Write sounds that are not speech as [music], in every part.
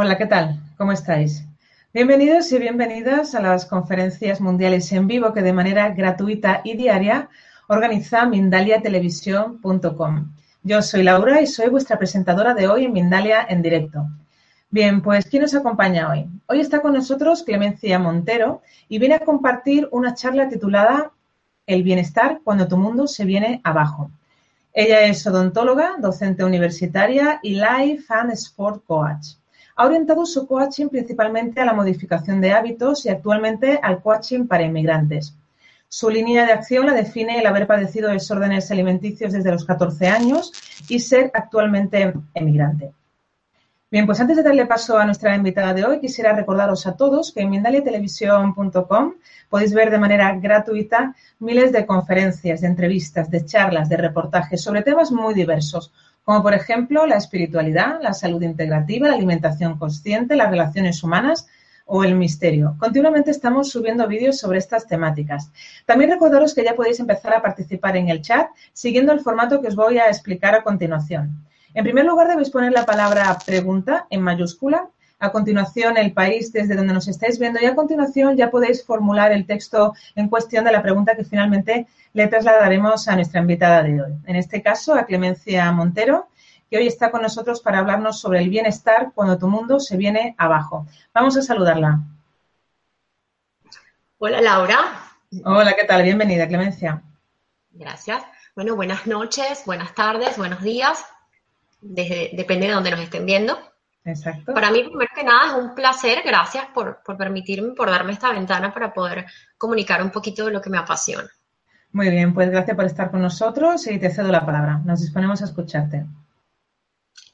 Hola, ¿qué tal? ¿Cómo estáis? Bienvenidos y bienvenidas a las conferencias mundiales en vivo que de manera gratuita y diaria organiza mindaliatelevisión.com. Yo soy Laura y soy vuestra presentadora de hoy en Mindalia en directo. Bien, pues ¿quién nos acompaña hoy? Hoy está con nosotros Clemencia Montero y viene a compartir una charla titulada El bienestar cuando tu mundo se viene abajo. Ella es odontóloga, docente universitaria y Life and Sport Coach. Ha orientado su coaching principalmente a la modificación de hábitos y actualmente al coaching para inmigrantes. Su línea de acción la define el haber padecido desórdenes alimenticios desde los 14 años y ser actualmente emigrante. Bien, pues antes de darle paso a nuestra invitada de hoy, quisiera recordaros a todos que en mindaliatelevisión.com podéis ver de manera gratuita miles de conferencias, de entrevistas, de charlas, de reportajes sobre temas muy diversos, como por ejemplo la espiritualidad, la salud integrativa, la alimentación consciente, las relaciones humanas o el misterio. Continuamente estamos subiendo vídeos sobre estas temáticas. También recordaros que ya podéis empezar a participar en el chat siguiendo el formato que os voy a explicar a continuación. En primer lugar, debéis poner la palabra pregunta en mayúscula a continuación el país desde donde nos estáis viendo y a continuación ya podéis formular el texto en cuestión de la pregunta que finalmente le trasladaremos a nuestra invitada de hoy. En este caso, a Clemencia Montero, que hoy está con nosotros para hablarnos sobre el bienestar cuando tu mundo se viene abajo. Vamos a saludarla. Hola Laura. Hola, ¿qué tal? Bienvenida, Clemencia. Gracias. Bueno, buenas noches, buenas tardes, buenos días. Desde, depende de donde nos estén viendo. Exacto. Para mí, primero que nada, es un placer. Gracias por, por permitirme, por darme esta ventana para poder comunicar un poquito de lo que me apasiona. Muy bien, pues gracias por estar con nosotros y te cedo la palabra. Nos disponemos a escucharte.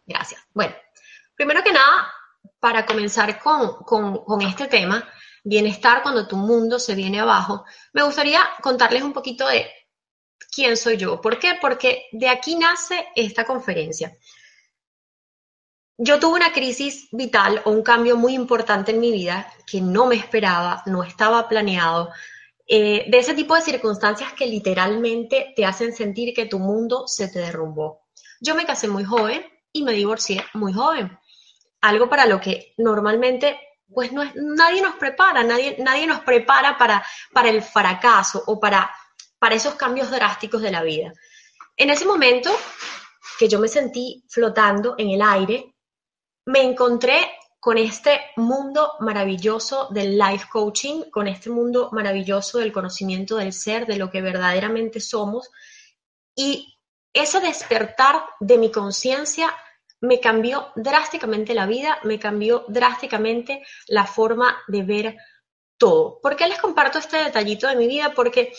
Gracias. Bueno, primero que nada, para comenzar con, con, con, este tema, bienestar cuando tu mundo se viene abajo, me gustaría contarles un poquito de quién soy yo. ¿Por qué? Porque de aquí nace esta conferencia. Yo tuve una crisis vital o un cambio muy importante en mi vida que no me esperaba, no estaba planeado, eh, de ese tipo de circunstancias que literalmente te hacen sentir que tu mundo se te derrumbó. Yo me casé muy joven y me divorcié muy joven, algo para lo que normalmente pues no es, nadie nos prepara, nadie, nadie nos prepara para, para el fracaso o para, para esos cambios drásticos de la vida. En ese momento que yo me sentí flotando en el aire, me encontré con este mundo maravilloso del life coaching, con este mundo maravilloso del conocimiento del ser, de lo que verdaderamente somos. Y ese despertar de mi conciencia me cambió drásticamente la vida, me cambió drásticamente la forma de ver todo. ¿Por qué les comparto este detallito de mi vida? Porque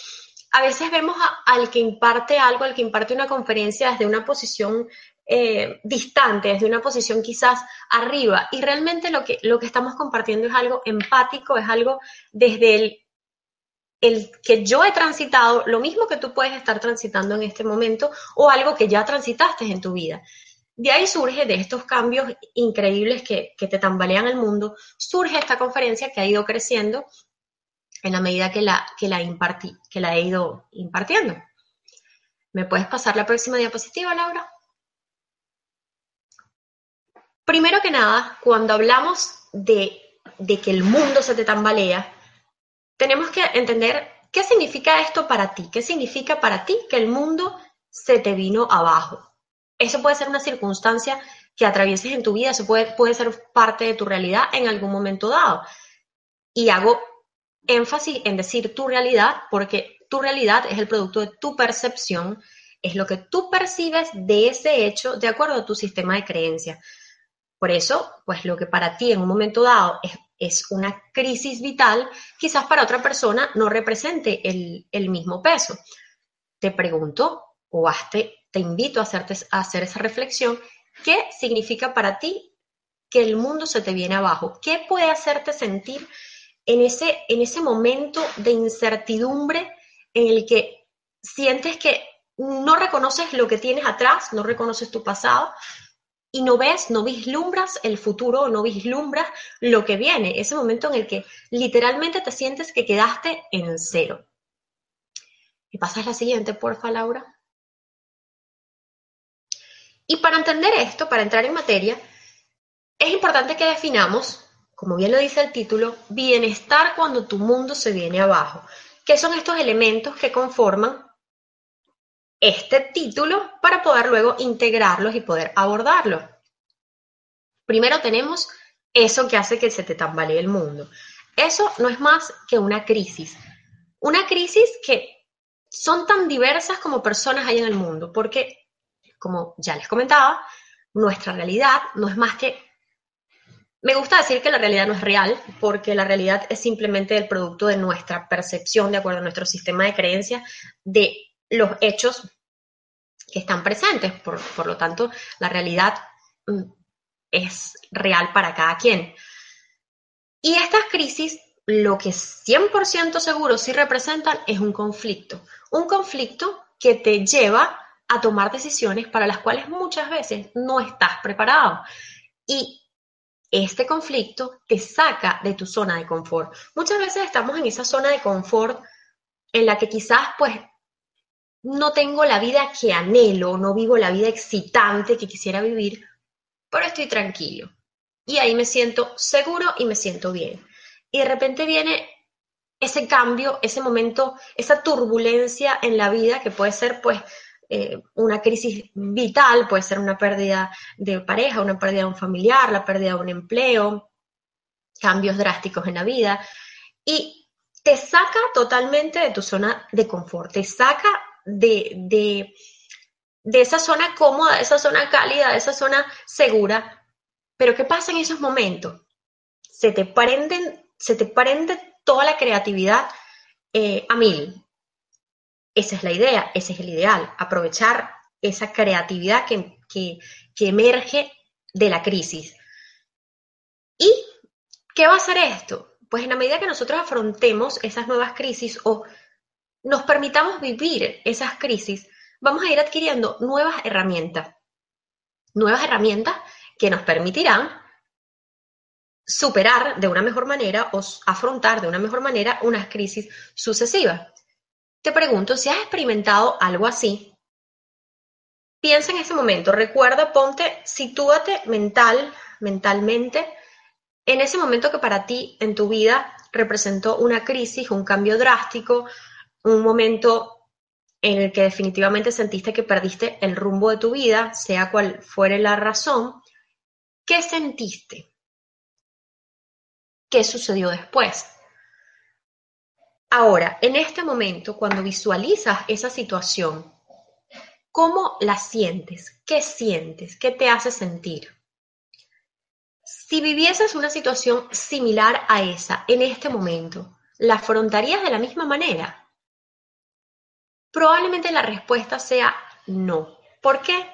a veces vemos al que imparte algo, al que imparte una conferencia desde una posición eh, distante, desde una posición quizás arriba. Y realmente lo que, lo que estamos compartiendo es algo empático, es algo desde el, el que yo he transitado, lo mismo que tú puedes estar transitando en este momento o algo que ya transitaste en tu vida. De ahí surge, de estos cambios increíbles que, que te tambalean el mundo, surge esta conferencia que ha ido creciendo en la medida que la, que la, impartí, que la he ido impartiendo. ¿Me puedes pasar la próxima diapositiva, Laura? Primero que nada, cuando hablamos de, de que el mundo se te tambalea, tenemos que entender qué significa esto para ti, qué significa para ti que el mundo se te vino abajo. eso puede ser una circunstancia que atravieses en tu vida, eso puede, puede ser parte de tu realidad en algún momento dado. Y hago énfasis en decir tu realidad porque tu realidad es el producto de tu percepción, es lo que tú percibes de ese hecho de acuerdo a tu sistema de creencias. Por eso, pues lo que para ti en un momento dado es, una crisis vital, quizás para otra persona no represente el, el mismo peso. Te pregunto o hazte te invito a, hacerte, a hacer esa reflexión. ¿Qué significa para ti que el mundo se te viene abajo? ¿Qué puede hacerte sentir en ese, en ese momento de incertidumbre en el que sientes que no reconoces lo que tienes atrás, no reconoces tu pasado y no ves, no vislumbras el futuro, no vislumbras lo que viene, ese momento en el que literalmente te sientes que quedaste en cero. ¿Y pasas la siguiente, porfa, Laura? Y para entender esto, para entrar en materia, es importante que definamos, como bien lo dice el título, bienestar cuando tu mundo se viene abajo. ¿Qué son estos elementos que conforman este título para poder luego integrarlos y poder abordarlos? Primero tenemos eso que hace que se te tambalee el mundo. Eso no es más que una crisis. Una crisis que son tan diversas como personas hay en el mundo, porque como ya les comentaba, nuestra realidad no es más que... Me gusta decir que la realidad no es real, porque la realidad es simplemente el producto de nuestra percepción, de acuerdo a nuestro sistema de creencias, de los hechos que están presentes. Por, por lo tanto, la realidad mm, es real para cada quien. Y estas crisis, lo que 100% seguro sí representan es un conflicto. Un conflicto que te lleva a tomar decisiones para las cuales muchas veces no estás preparado. Y este conflicto te saca de tu zona de confort. Muchas veces estamos en esa zona de confort en la que quizás pues no tengo la vida que anhelo, no vivo la vida excitante que quisiera vivir, pero estoy tranquilo. Y ahí me siento seguro y me siento bien. Y de repente viene ese cambio, ese momento, esa turbulencia en la vida que puede ser pues eh, una crisis vital, puede ser una pérdida de pareja, una pérdida de un familiar, la pérdida de un empleo, cambios drásticos en la vida, y te saca totalmente de tu zona de confort, te saca de, de, de esa zona cómoda, de esa zona cálida, de esa zona segura. Pero ¿qué pasa en esos momentos? Se te prenden, se te prende toda la creatividad eh, a mil. Esa es la idea, ese es el ideal, aprovechar esa creatividad que, que, emerge de la crisis. ¿Y qué va a hacer esto? Pues en la medida que nosotros afrontemos esas nuevas crisis o nos permitamos vivir esas crisis, vamos a ir adquiriendo nuevas herramientas. Nuevas herramientas que nos permitirán superar de una mejor manera o afrontar de una mejor manera unas crisis sucesivas. Te pregunto si has experimentado algo así. Piensa en ese momento, recuerda, ponte, sitúate mental, mentalmente, en ese momento que para ti en tu vida representó una crisis, un cambio drástico, un momento en el que definitivamente sentiste que perdiste el rumbo de tu vida, sea cual fuere la razón, ¿qué sentiste? ¿Qué sucedió después? Ahora, en este momento, cuando visualizas esa situación, ¿cómo la sientes? ¿Qué sientes? ¿Qué te hace sentir? Si vivieses una situación similar a esa en este momento, ¿la afrontarías de la misma manera? Probablemente la respuesta sea no. ¿Por qué?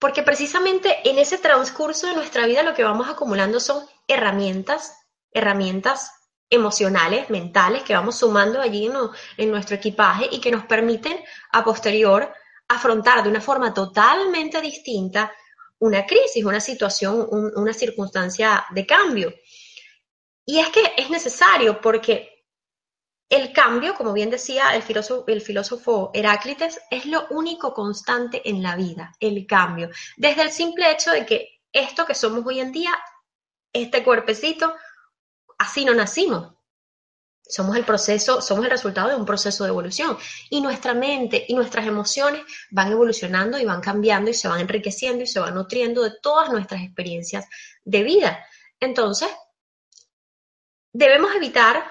Porque precisamente en ese transcurso de nuestra vida lo que vamos acumulando son herramientas, herramientas emocionales, mentales que vamos sumando allí en, nuestro equipaje y que nos permiten a posterior afrontar de una forma totalmente distinta una crisis, una situación, una circunstancia de cambio. Y es que es necesario porque el cambio, como bien decía el filósofo, el Heráclites, es lo único constante en la vida, el cambio. Desde el simple hecho de que esto que somos hoy en día, este cuerpecito, así no nacimos. Somos el proceso, somos el resultado de un proceso de evolución. Y nuestra mente y nuestras emociones van evolucionando y van cambiando y se van enriqueciendo y se van nutriendo de todas nuestras experiencias de vida. Entonces, debemos evitar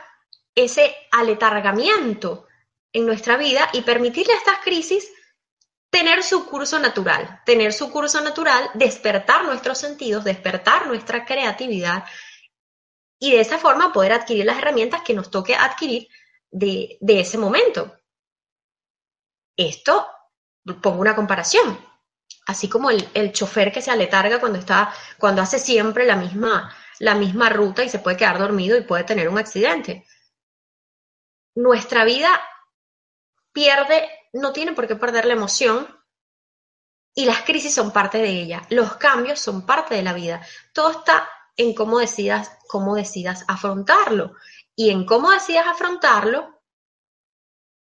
ese aletargamiento en nuestra vida y permitirle a estas crisis tener su curso natural, tener su curso natural, despertar nuestros sentidos, despertar nuestra creatividad y de esa forma poder adquirir las herramientas que nos toque adquirir de, ese momento. Esto, pongo una comparación, así como el, el, chofer que se aletarga cuando está, cuando hace siempre la misma, la misma ruta y se puede quedar dormido y puede tener un accidente. Nuestra vida pierde, no tiene por qué perder la emoción y las crisis son parte de ella, los cambios son parte de la vida. Todo está en cómo decidas, cómo decidas afrontarlo. Y en cómo decidas afrontarlo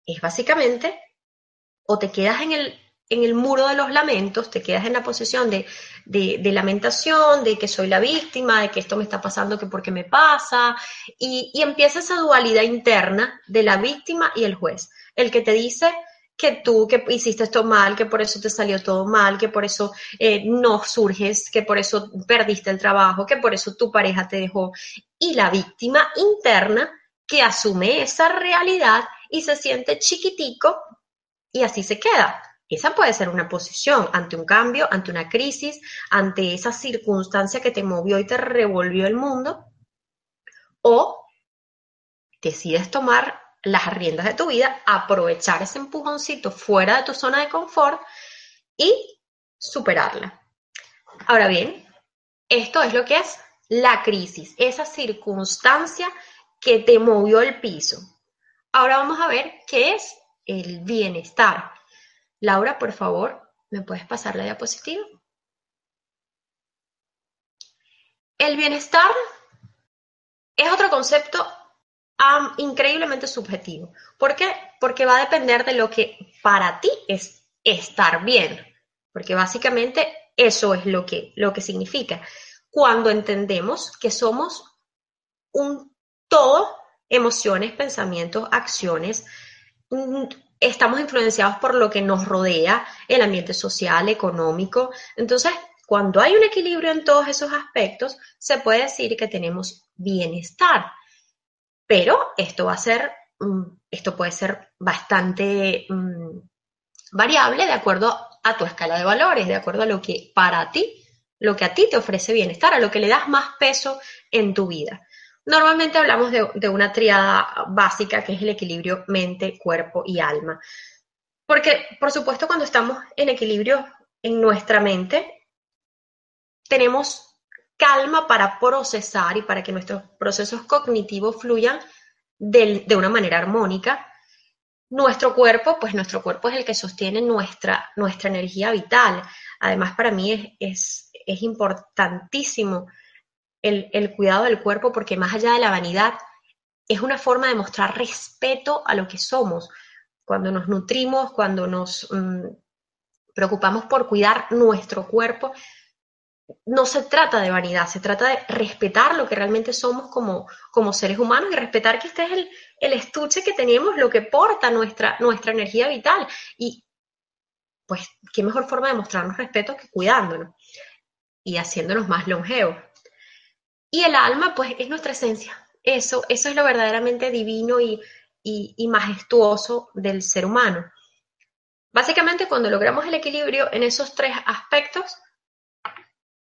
es básicamente o te quedas en el, en el muro de los lamentos, te quedas en la posición de, lamentación, de que soy la víctima, de que esto me está pasando, que porque me pasa, y, y empieza esa dualidad interna de la víctima y el juez, el que te dice, que tú que hiciste esto mal, que por eso te salió todo mal, que por eso eh, no surges, que por eso perdiste el trabajo, que por eso tu pareja te dejó. Y la víctima interna que asume esa realidad y se siente chiquitico y así se queda. Esa puede ser una posición ante un cambio, ante una crisis, ante esa circunstancia que te movió y te revolvió el mundo. O decides tomar las riendas de tu vida, aprovechar ese empujoncito fuera de tu zona de confort y superarla. Ahora bien, esto es lo que es la crisis, esa circunstancia que te movió el piso. Ahora vamos a ver qué es el bienestar. Laura, por favor, ¿me puedes pasar la diapositiva? El bienestar es otro concepto increíblemente subjetivo. ¿Por qué? Porque va a depender de lo que para ti es estar bien. Porque básicamente eso es lo que, lo que significa. Cuando entendemos que somos un todo, emociones, pensamientos, acciones, mm, estamos influenciados por lo que nos rodea, el ambiente social, económico. Entonces, cuando hay un equilibrio en todos esos aspectos, se puede decir que tenemos bienestar. Pero esto va a ser, mm, esto puede ser bastante mm, variable de acuerdo a tu escala de valores, de acuerdo a lo que para ti, lo que a ti te ofrece bienestar, a lo que le das más peso en tu vida. Normalmente hablamos de, de una triada básica que es el equilibrio mente, cuerpo y alma. Porque, por supuesto, cuando estamos en equilibrio en nuestra mente, tenemos calma para procesar y para que nuestros procesos cognitivos fluyan de, una manera armónica. Nuestro cuerpo, pues nuestro cuerpo es el que sostiene nuestra, nuestra energía vital. Además, para mí es, es, importantísimo el, cuidado del cuerpo porque más allá de la vanidad, es una forma de mostrar respeto a lo que somos. Cuando nos nutrimos, cuando nos mm, preocupamos por cuidar nuestro cuerpo, no se trata de vanidad, se trata de respetar lo que realmente somos como, como seres humanos y respetar que este es el, el, estuche que tenemos, lo que porta nuestra, nuestra energía vital. Y pues, qué mejor forma de mostrarnos respeto que cuidándonos y haciéndonos más longevos. Y el alma, pues, es nuestra esencia. Eso, eso es lo verdaderamente divino y, y majestuoso del ser humano. Básicamente, cuando logramos el equilibrio en esos tres aspectos,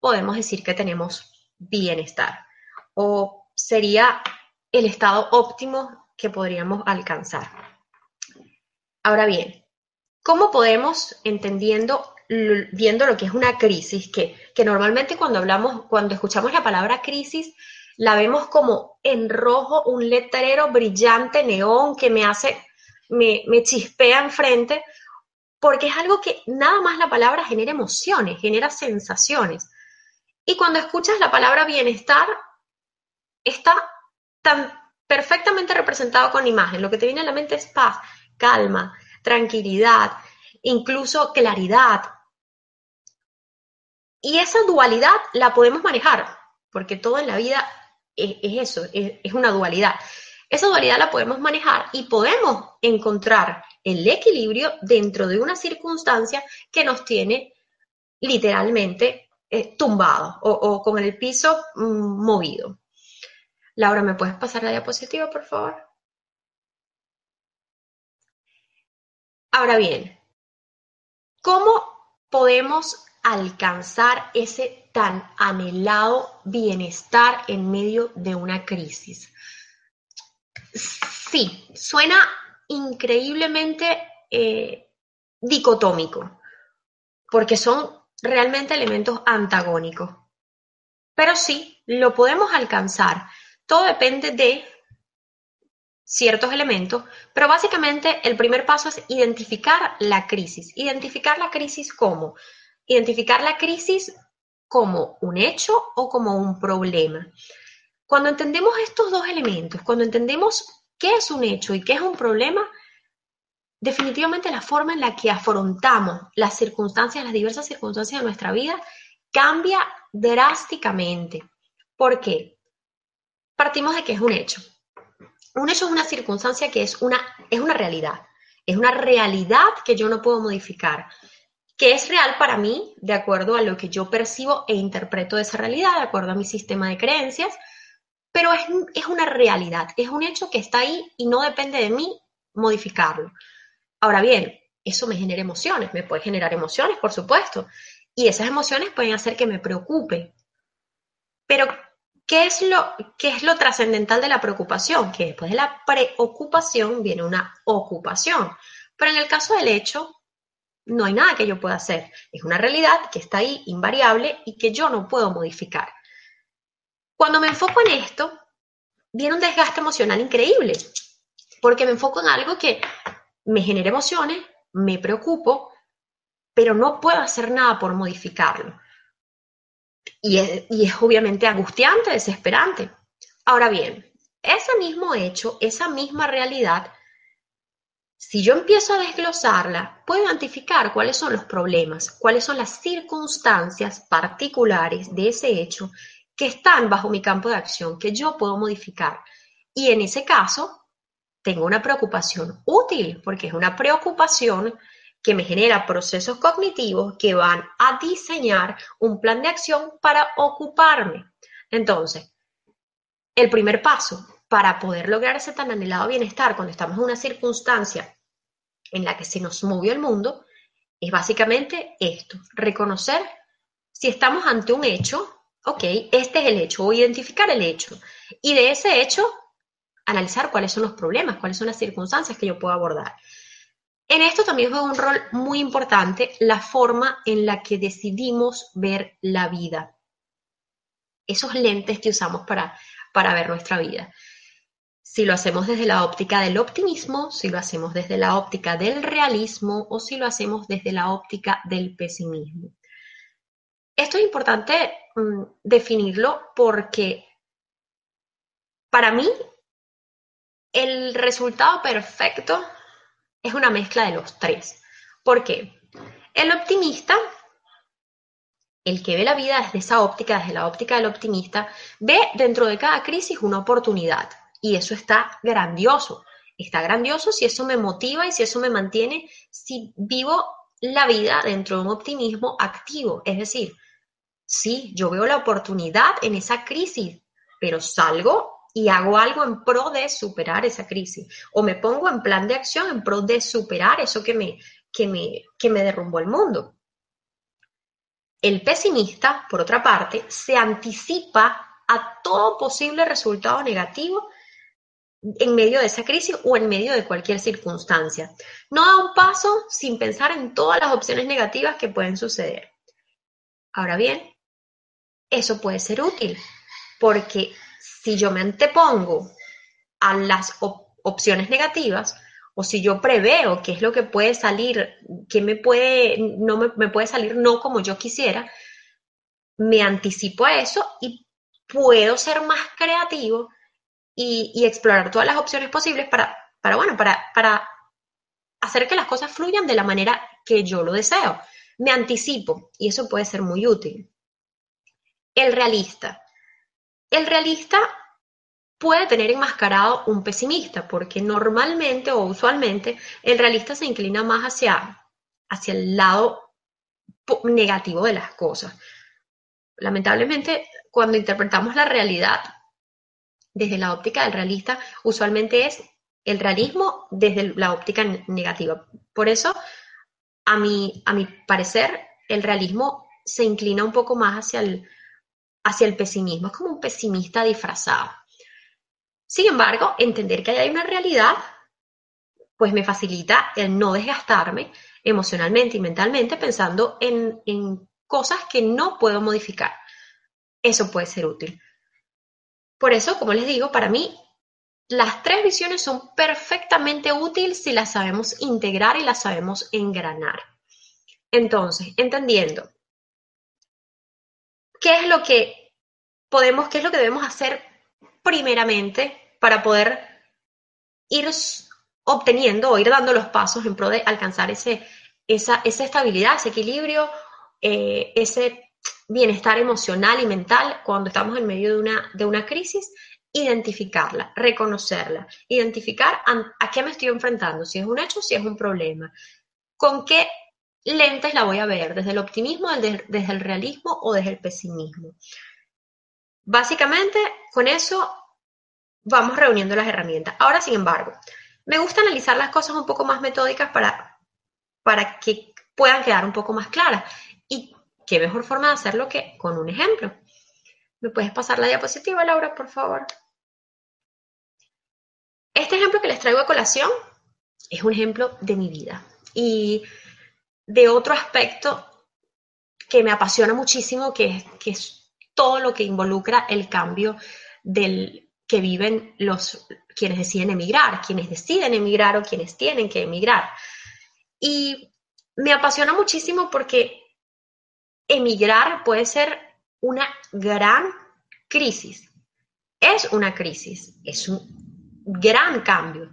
podemos decir que tenemos bienestar o sería el estado óptimo que podríamos alcanzar. Ahora bien, ¿cómo podemos, entendiendo, viendo lo que es una crisis, que, que normalmente cuando hablamos, cuando escuchamos la palabra crisis, la vemos como en rojo, un letrero brillante, neón, que me hace, me, me chispea enfrente, porque es algo que nada más la palabra genera emociones, genera sensaciones. Y cuando escuchas la palabra bienestar, está tan perfectamente representado con imagen. Lo que te viene a la mente es paz, calma, tranquilidad, incluso claridad. Y esa dualidad la podemos manejar, porque todo en la vida es, eso, es, una dualidad. Esa dualidad la podemos manejar y podemos encontrar el equilibrio dentro de una circunstancia que nos tiene literalmente eh, tumbados o, con el piso mm, movido. Laura, ¿me puedes pasar la diapositiva, por favor? Ahora bien, ¿cómo podemos alcanzar ese tan anhelado bienestar en medio de una crisis? Sí, suena increíblemente eh, dicotómico, porque son realmente elementos antagónicos. Pero sí, lo podemos alcanzar. Todo depende de ciertos elementos, pero básicamente el primer paso es identificar la crisis. Identificar la crisis como, identificar la crisis como un hecho o como un problema. Cuando entendemos estos dos elementos, cuando entendemos qué es un hecho y qué es un problema, definitivamente la forma en la que afrontamos las circunstancias, las diversas circunstancias de nuestra vida, cambia drásticamente. ¿Por qué? Partimos de que es un hecho. Un hecho es una circunstancia que es una, es una realidad. Es una realidad que yo no puedo modificar, que es real para mí de acuerdo a lo que yo percibo e interpreto de esa realidad, de acuerdo a mi sistema de creencias, pero es, es una realidad, es un hecho que está ahí y no depende de mí modificarlo. Ahora bien, eso me genera emociones, me puede generar emociones, por supuesto, y esas emociones pueden hacer que me preocupe. Pero, ¿qué es lo, qué es lo trascendental de la preocupación? Que después de la preocupación viene una ocupación. Pero en el caso del hecho, no hay nada que yo pueda hacer. Es una realidad que está ahí, invariable, y que yo no puedo modificar. Cuando me enfoco en esto, viene un desgaste emocional increíble, porque me enfoco en algo que me genera emociones, me preocupo, pero no puedo hacer nada por modificarlo. Y es, obviamente angustiante, desesperante. Ahora bien, ese mismo hecho, esa misma realidad, si yo empiezo a desglosarla, puedo identificar cuáles son los problemas, cuáles son las circunstancias particulares de ese hecho que están bajo mi campo de acción, que yo puedo modificar. Y en ese caso, tengo una preocupación útil, porque es una preocupación que me genera procesos cognitivos que van a diseñar un plan de acción para ocuparme. Entonces, el primer paso para poder lograr ese tan anhelado bienestar cuando estamos en una circunstancia en la que se nos movió el mundo, es básicamente esto, reconocer si estamos ante un hecho, ok, este es el hecho, o identificar el hecho, y de ese hecho analizar cuáles son los problemas, cuáles son las circunstancias que yo puedo abordar. En esto también juega un rol muy importante la forma en la que decidimos ver la vida. Esos lentes que usamos para, para ver nuestra vida. Si lo hacemos desde la óptica del optimismo, si lo hacemos desde la óptica del realismo o si lo hacemos desde la óptica del pesimismo. Esto es importante mm, definirlo porque para mí el resultado perfecto es una mezcla de los tres. ¿Por qué? El optimista, el que ve la vida desde esa óptica, desde la óptica del optimista, ve dentro de cada crisis una oportunidad. Y eso está grandioso. Está grandioso si eso me motiva y si eso me mantiene, si vivo la vida dentro de un optimismo activo. Es decir, sí, yo veo la oportunidad en esa crisis, pero salgo y hago algo en pro de superar esa crisis. O me pongo en plan de acción en pro de superar eso que me, que me, que me derrumbó el mundo. El pesimista, por otra parte, se anticipa a todo posible resultado negativo en medio de esa crisis o en medio de cualquier circunstancia. No da un paso sin pensar en todas las opciones negativas que pueden suceder. Ahora bien, eso puede ser útil porque si yo me antepongo a las opciones negativas, o si yo preveo qué es lo que puede salir, qué me puede, no me, puede salir no como yo quisiera, me anticipo a eso y puedo ser más creativo y, explorar todas las opciones posibles para, para bueno, para, para hacer que las cosas fluyan de la manera que yo lo deseo. Me anticipo y eso puede ser muy útil. El realista. El realista puede tener enmascarado un pesimista, porque normalmente o usualmente el realista se inclina más hacia, hacia el lado negativo de las cosas. Lamentablemente, cuando interpretamos la realidad desde la óptica del realista, usualmente es el realismo desde la óptica negativa. Por eso, a mi, a mi parecer, el realismo se inclina un poco más hacia el, hacia el pesimismo. Es como un pesimista disfrazado. Sin embargo, entender que hay una realidad, pues me facilita el no desgastarme emocionalmente y mentalmente pensando en, en cosas que no puedo modificar. Eso puede ser útil. Por eso, como les digo, para mí las tres visiones son perfectamente útiles si las sabemos integrar y las sabemos engranar. Entonces, entendiendo qué es lo que podemos, qué es lo que debemos hacer primeramente para poder ir obteniendo o ir dando los pasos en pro de alcanzar ese, esa, esa estabilidad, ese equilibrio, eh, ese bienestar emocional y mental cuando estamos en medio de una, de una crisis, identificarla, reconocerla, identificar a, qué me estoy enfrentando, si es un hecho, si es un problema, con qué lentes la voy a ver, desde el optimismo, desde, el realismo o desde el pesimismo. Básicamente, con eso vamos reuniendo las herramientas. Ahora, sin embargo, me gusta analizar las cosas un poco más metódicas para, para que puedan quedar un poco más claras. Qué mejor forma de hacerlo que con un ejemplo. ¿Me puedes pasar la diapositiva, Laura, por favor? Este ejemplo que les traigo a colación es un ejemplo de mi vida y de otro aspecto que me apasiona muchísimo, que es, todo lo que involucra el cambio del que viven los quienes deciden emigrar, quienes deciden emigrar o quienes tienen que emigrar. Y me apasiona muchísimo porque emigrar puede ser una gran crisis. Es una crisis, es un gran cambio.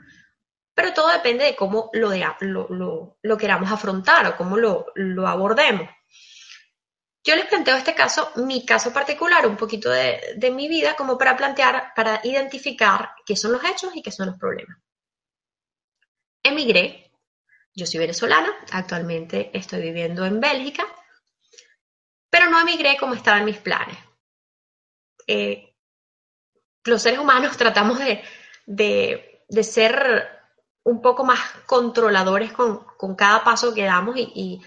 Pero todo depende de cómo lo, queramos afrontar o cómo lo, abordemos. Yo les planteo este caso, mi caso particular, un poquito de, de mi vida, como para plantear, para identificar qué son los hechos y qué son los problemas. Emigré, yo soy venezolana, actualmente estoy viviendo en Bélgica, pero no emigré como estaba en mis planes. Eh, los seres humanos [laughs] tratamos de, ser un poco más controladores con, cada paso que damos y,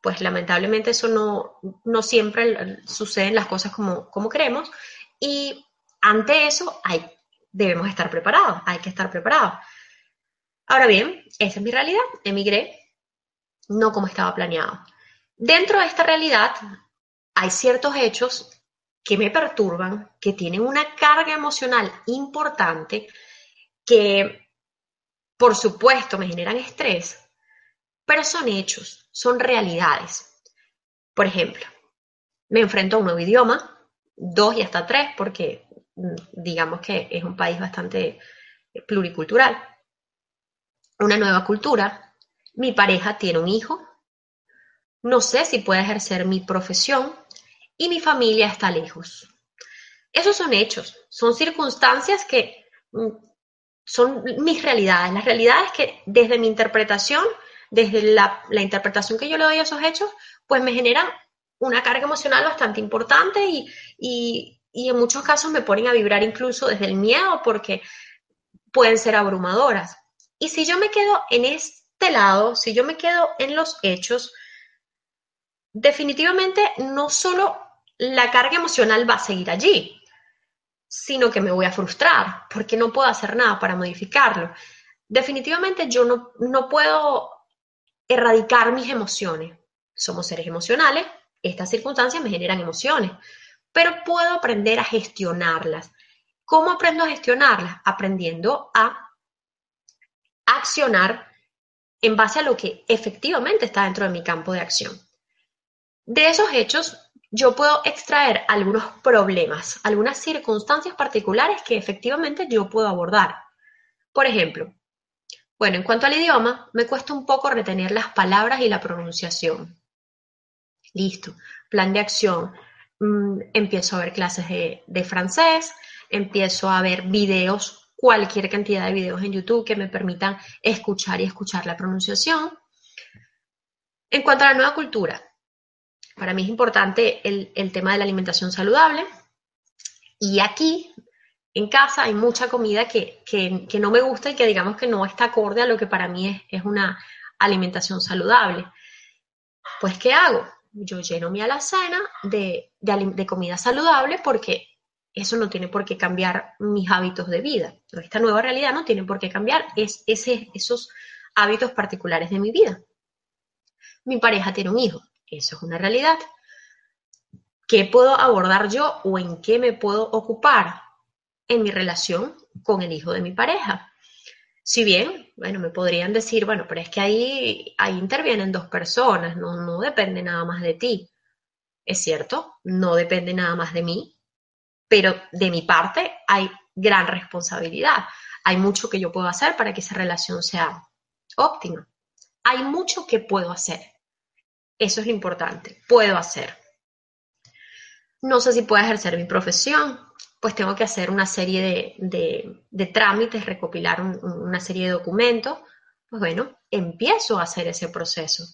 pues lamentablemente eso no, siempre suceden las cosas como, como queremos y ante eso hay, debemos estar preparados, hay que estar preparados. Ahora bien, esa es mi realidad, emigré no como estaba planeado. Dentro de esta realidad hay ciertos hechos que me perturban, que tienen una carga emocional importante, que por supuesto me generan estrés, pero son hechos, son realidades. Por ejemplo, me enfrento a un nuevo idioma, dos y hasta tres, porque mm, digamos que es un país bastante pluricultural. Una nueva cultura, mi pareja tiene un hijo, no sé si puede ejercer mi profesión, y mi familia está lejos. Esos son hechos, son circunstancias que mm, son mis realidades, las realidades que desde mi interpretación, desde la, interpretación que yo le doy a esos hechos, pues me generan una carga emocional bastante importante y, y en muchos casos me ponen a vibrar incluso desde el miedo porque pueden ser abrumadoras. Y si yo me quedo en este lado, si yo me quedo en los hechos, definitivamente no solo la carga emocional va a seguir allí, sino que me voy a frustrar porque no puedo hacer nada para modificarlo. Definitivamente yo no, no puedo erradicar mis emociones. Somos seres emocionales, estas circunstancias me generan emociones, pero puedo aprender a gestionarlas. ¿Cómo aprendo a gestionarlas? Aprendiendo a accionar en base a lo que efectivamente está dentro de mi campo de acción. De esos hechos, yo puedo extraer algunos problemas, algunas circunstancias particulares que efectivamente yo puedo abordar. Por ejemplo, bueno, en cuanto al idioma, me cuesta un poco retener las palabras y la pronunciación. Listo, plan de acción. Mm, empiezo a ver clases de, francés, empiezo a ver videos, cualquier cantidad de videos en YouTube que me permitan escuchar y escuchar la pronunciación. En cuanto a la nueva cultura, para mí es importante el, tema de la alimentación saludable. Y aquí, en casa, hay mucha comida que, no me gusta y que digamos que no está acorde a lo que para mí es, una alimentación saludable. Pues, ¿qué hago? Yo lleno mi alacena de, comida saludable porque eso no tiene por qué cambiar mis hábitos de vida. Esta nueva realidad no tiene por qué cambiar es, esos hábitos particulares de mi vida. Mi pareja tiene un hijo, eso es una realidad. ¿Qué puedo abordar yo o en qué me puedo ocupar en mi relación con el hijo de mi pareja? Si bien, bueno, me podrían decir, bueno, pero es que ahí, ahí intervienen dos personas, no, no depende nada más de ti. Es cierto, no depende nada más de mí, pero de mi parte hay gran responsabilidad. Hay mucho que yo puedo hacer para que esa relación sea óptima. Hay mucho que puedo hacer. Eso es lo importante. Puedo hacer. No sé si puedo ejercer mi profesión, pues tengo que hacer una serie de, trámites, recopilar una serie de documentos, pues bueno, empiezo a hacer ese proceso.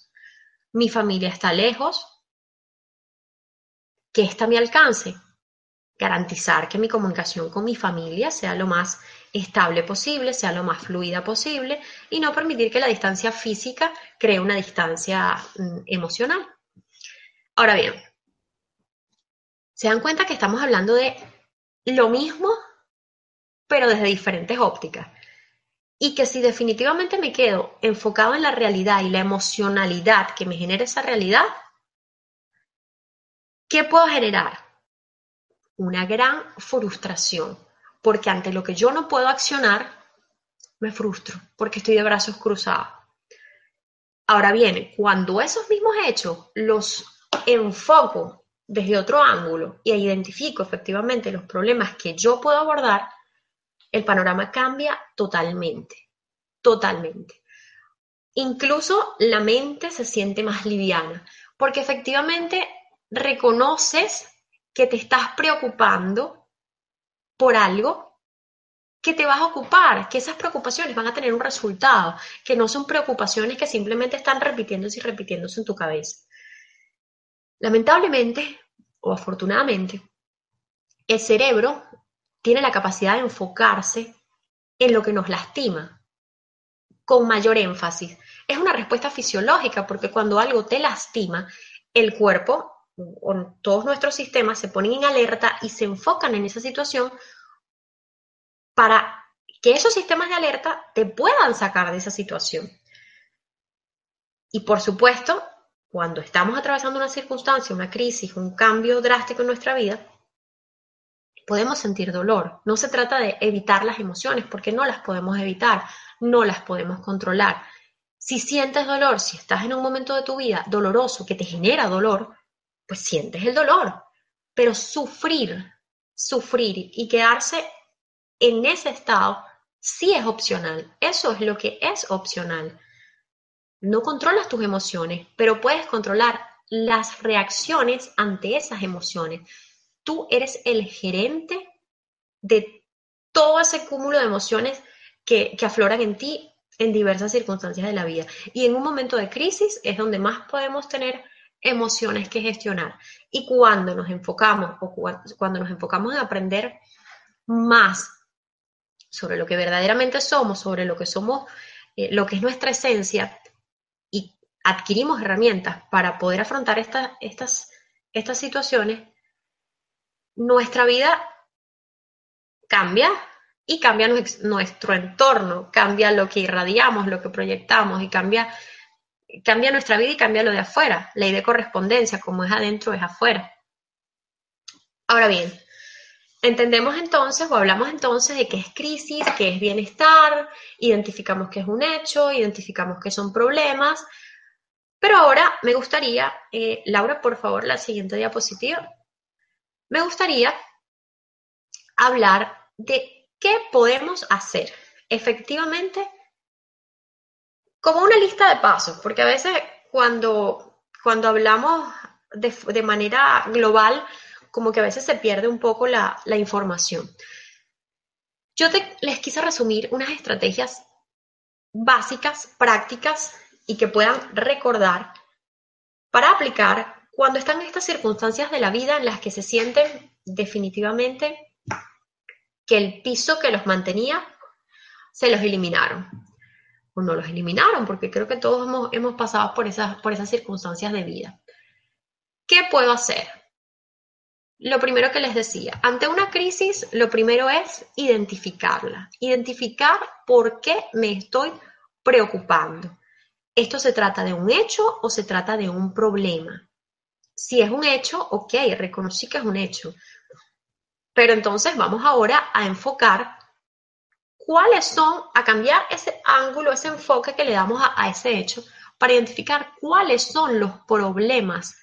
Mi familia está lejos, ¿qué está a mi alcance? Garantizar que mi comunicación con mi familia sea lo más estable posible, sea lo más fluida posible y no permitir que la distancia física cree una distancia mm, emocional. Ahora bien, se dan cuenta que estamos hablando de lo mismo, pero desde diferentes ópticas. Y que si definitivamente me quedo enfocado en la realidad y la emocionalidad que me genera esa realidad, ¿qué puedo generar? Una gran frustración, porque ante lo que yo no puedo accionar, me frustro, porque estoy de brazos cruzados. Ahora bien, cuando esos mismos hechos los enfoco desde otro ángulo y identifico efectivamente los problemas que yo puedo abordar, el panorama cambia totalmente, totalmente. Incluso la mente se siente más liviana, porque efectivamente reconoces que te estás preocupando por algo que te vas a ocupar, que esas preocupaciones van a tener un resultado, que no son preocupaciones que simplemente están repitiéndose y repitiéndose en tu cabeza. Lamentablemente, o afortunadamente, el cerebro tiene la capacidad de enfocarse en lo que nos lastima con mayor énfasis. Es una respuesta fisiológica porque cuando algo te lastima, el cuerpo todos nuestros sistemas se ponen en alerta y se enfocan en esa situación para que esos sistemas de alerta te puedan sacar de esa situación. Y por supuesto, cuando estamos atravesando una circunstancia, una crisis, un cambio drástico en nuestra vida, podemos sentir dolor. No se trata de evitar las emociones, porque no las podemos evitar, no las podemos controlar. Si sientes dolor, si estás en un momento de tu vida doloroso que te genera dolor, pues sientes el dolor. Pero sufrir, sufrir y quedarse en ese estado sí es opcional. Eso es lo que es opcional. No controlas tus emociones, pero puedes controlar las reacciones ante esas emociones. Tú eres el gerente de todo ese cúmulo de emociones que, afloran en ti en diversas circunstancias de la vida. Y en un momento de crisis es donde más podemos tener emociones que gestionar. Y cuando nos enfocamos o cuando nos enfocamos en aprender más sobre lo que verdaderamente somos, sobre lo que somos, eh, lo que es nuestra esencia, adquirimos herramientas para poder afrontar estas, estas situaciones, nuestra vida cambia y cambia nuestro entorno, cambia lo que irradiamos, lo que proyectamos y cambia, cambia nuestra vida y cambia lo de afuera. Ley de correspondencia, como es adentro, es afuera. Ahora bien, entendemos entonces o hablamos entonces de qué es crisis, qué es bienestar, identificamos qué es un hecho, identificamos qué son problemas, pero ahora me gustaría, eh, Laura, por favor, la siguiente diapositiva. Me gustaría hablar de qué podemos hacer efectivamente como una lista de pasos, porque a veces cuando, cuando hablamos de, manera global, como que a veces se pierde un poco la, la información. Yo les quise resumir unas estrategias básicas, prácticas y que puedan recordar para aplicar cuando están en estas circunstancias de la vida en las que se sienten definitivamente que el piso que los mantenía se los eliminaron. O no los eliminaron, porque creo que todos hemos, pasado por esas, por esas circunstancias de vida. ¿Qué puedo hacer? Lo primero que les decía, ante una crisis, lo primero es identificarla, identificar por qué me estoy preocupando. ¿Esto se trata de un hecho o se trata de un problema? Si es un hecho, ok, reconocí que es un hecho. Pero entonces vamos ahora a enfocar cuáles son, a cambiar ese ángulo, ese enfoque que le damos a, ese hecho para identificar cuáles son los problemas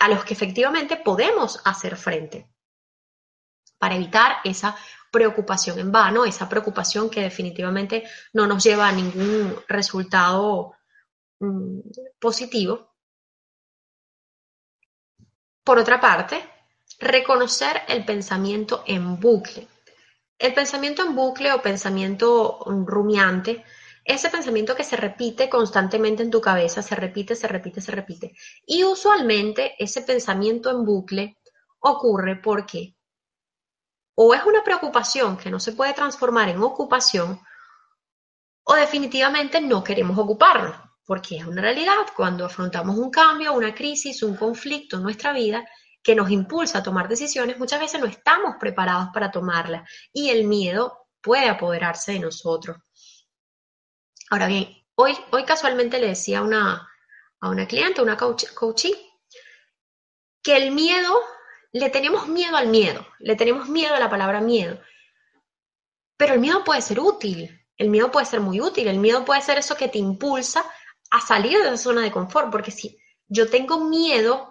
a los que efectivamente podemos hacer frente para evitar esa preocupación en vano, esa preocupación que definitivamente no nos lleva a ningún resultado mm, positivo. Por otra parte, reconocer el pensamiento en bucle. El pensamiento en bucle o pensamiento rumiante, ese pensamiento que se repite constantemente en tu cabeza, se repite, se repite, se repite. Y usualmente ese pensamiento en bucle ocurre porque o es una preocupación que no se puede transformar en ocupación, o definitivamente no queremos ocuparnos, porque es una realidad cuando afrontamos un cambio, una crisis, un conflicto en nuestra vida que nos impulsa a tomar decisiones, muchas veces no estamos preparados para tomarlas y el miedo puede apoderarse de nosotros. Ahora bien, hoy, hoy casualmente le decía a una, a una cliente, una coach, coachee, que el miedo le tenemos miedo al miedo, le tenemos miedo a la palabra miedo. Pero el miedo puede ser útil, el miedo puede ser muy útil, el miedo puede ser eso que te impulsa a salir de esa zona de confort, porque si yo tengo miedo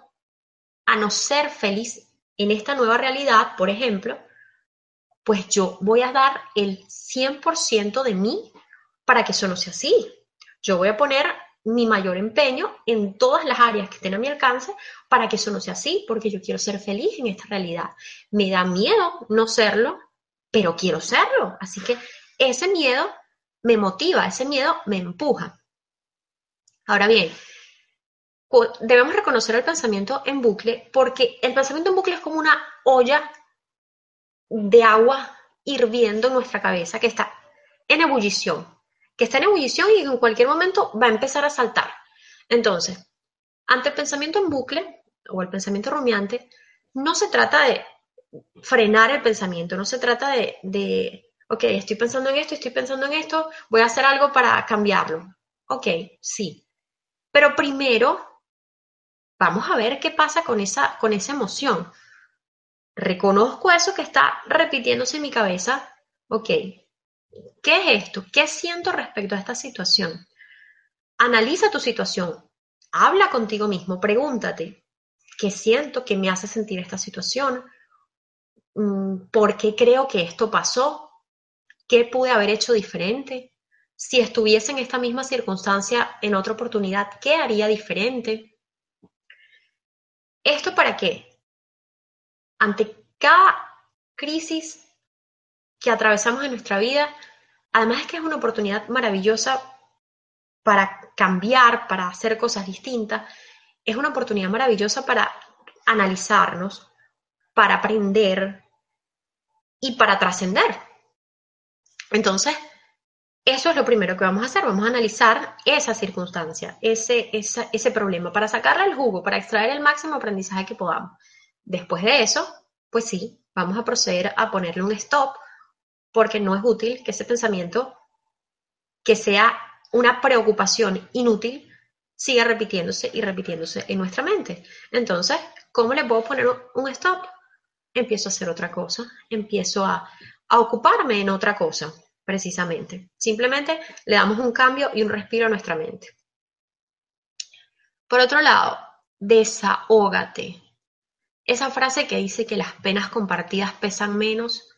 a no ser feliz en esta nueva realidad, por ejemplo, pues yo voy a dar el 100% de mí para que eso no sea así. Yo voy a poner mi mayor empeño en todas las áreas que estén a mi alcance para que eso no sea así, porque yo quiero ser feliz en esta realidad. Me da miedo no serlo, pero quiero serlo. Así que ese miedo me motiva, ese miedo me empuja. Ahora bien, debemos reconocer el pensamiento en bucle porque el pensamiento en bucle es como una olla de agua hirviendo en nuestra cabeza que está en ebullición que está en ebullición y en cualquier momento va a empezar a saltar. Entonces, ante el pensamiento en bucle o el pensamiento rumiante, no se trata de frenar el pensamiento, no se trata de, de, ok, estoy pensando en esto, estoy pensando en esto, voy a hacer algo para cambiarlo. Ok, sí. Pero primero, vamos a ver qué pasa con esa, con esa emoción. Reconozco eso que está repitiéndose en mi cabeza. Ok, ¿Qué es esto? ¿Qué siento respecto a esta situación? Analiza tu situación, habla contigo mismo, pregúntate, ¿qué siento que me hace sentir esta situación? Mm, ¿Por qué creo que esto pasó? ¿Qué pude haber hecho diferente? Si estuviese en esta misma circunstancia en otra oportunidad, ¿qué haría diferente? ¿Esto para qué? Ante cada crisis que atravesamos en nuestra vida, además es que es una oportunidad maravillosa para cambiar, para hacer cosas distintas, es una oportunidad maravillosa para analizarnos, para aprender y para trascender. Entonces, eso es lo primero que vamos a hacer, vamos a analizar esa circunstancia, ese, ese problema, para sacarle el jugo, para extraer el máximo aprendizaje que podamos. Después de eso, pues sí, vamos a proceder a ponerle un stop porque no es útil que ese pensamiento, que sea una preocupación inútil, siga repitiéndose y repitiéndose en nuestra mente. Entonces, ¿cómo le puedo poner un stop? Empiezo a hacer otra cosa, empiezo a, a ocuparme en otra cosa, precisamente. Simplemente le damos un cambio y un respiro a nuestra mente. Por otro lado, desahógate. Esa frase que dice que las penas compartidas pesan menos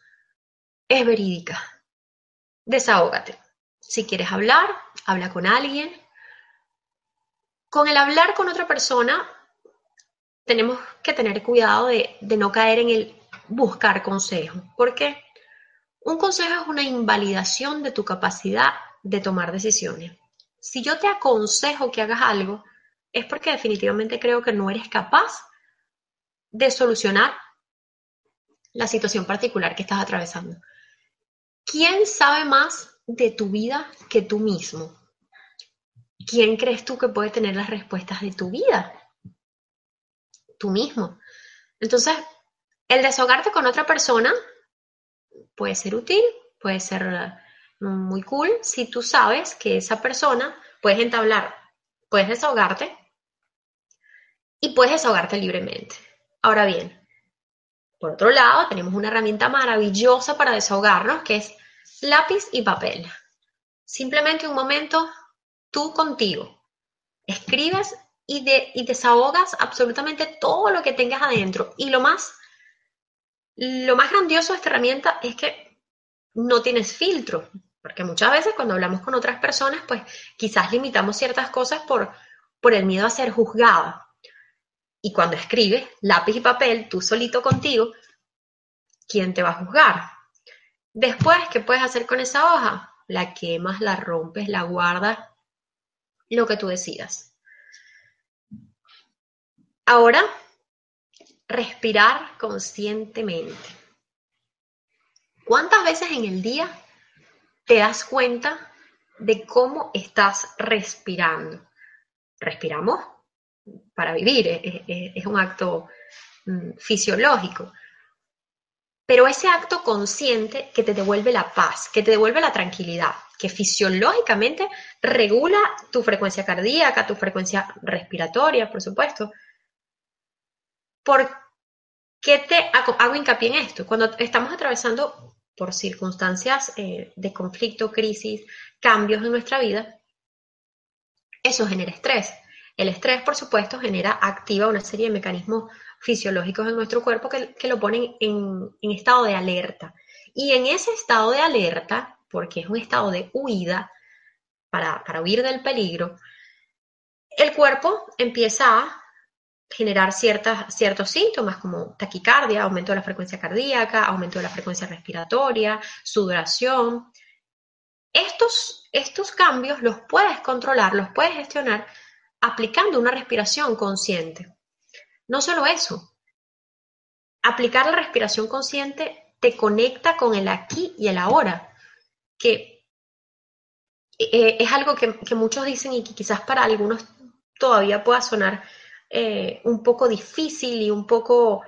es verídica. Desahógate. Si quieres hablar, habla con alguien. Con el hablar con otra persona, tenemos que tener cuidado de, no caer en el buscar consejo. ¿Por qué? Un consejo es una invalidación de tu capacidad de tomar decisiones. Si yo te aconsejo que hagas algo, es porque definitivamente creo que no eres capaz de solucionar la situación particular que estás atravesando. ¿Quién sabe más de tu vida que tú mismo? ¿Quién crees tú que puede tener las respuestas de tu vida? Tú mismo. Entonces, el desahogarte con otra persona puede ser útil, puede ser muy cool si tú sabes que esa persona puedes entablar, puedes desahogarte y puedes desahogarte libremente. Ahora bien, por otro lado, tenemos una herramienta maravillosa para desahogarnos que es lápiz y papel. Simplemente un momento tú contigo. Escribes y, y desahogas absolutamente todo lo que tengas adentro. Y lo más lo más grandioso de esta herramienta es que no tienes filtro, porque muchas veces cuando hablamos con otras personas, pues quizás limitamos ciertas cosas por, por el miedo a ser juzgada. Y cuando escribes, lápiz y papel, tú solito contigo, ¿quién te va a juzgar? Después, ¿qué puedes hacer con esa hoja? La quemas, la rompes, la guardas, lo que tú decidas. Ahora Respirar conscientemente. ¿Cuántas veces en el día te das cuenta de cómo estás respirando? Respiramos para vivir, es, un acto mm, fisiológico. Pero ese acto consciente que te devuelve la paz, que te devuelve la tranquilidad, que fisiológicamente regula tu frecuencia cardíaca, tu frecuencia respiratoria, por supuesto. ¿Por ¿Qué te hago, hincapié en esto? Cuando estamos atravesando por circunstancias eh, de conflicto, crisis, cambios en nuestra vida, eso genera estrés. El estrés, por supuesto, genera, activa una serie de mecanismos fisiológicos en nuestro cuerpo que, lo ponen en, estado de alerta. Y en ese estado de alerta, porque es un estado de huida, para, para huir del peligro, el cuerpo empieza a generar ciertas, ciertos síntomas como taquicardia, aumento de la frecuencia cardíaca, aumento de la frecuencia respiratoria, sudoración. Estos, estos cambios los puedes controlar, los puedes gestionar aplicando una respiración consciente. No solo eso, aplicar la respiración consciente te conecta con el aquí y el ahora, que eh, es algo que, que muchos dicen y que quizás para algunos todavía pueda sonar eh, un poco difícil y un poco,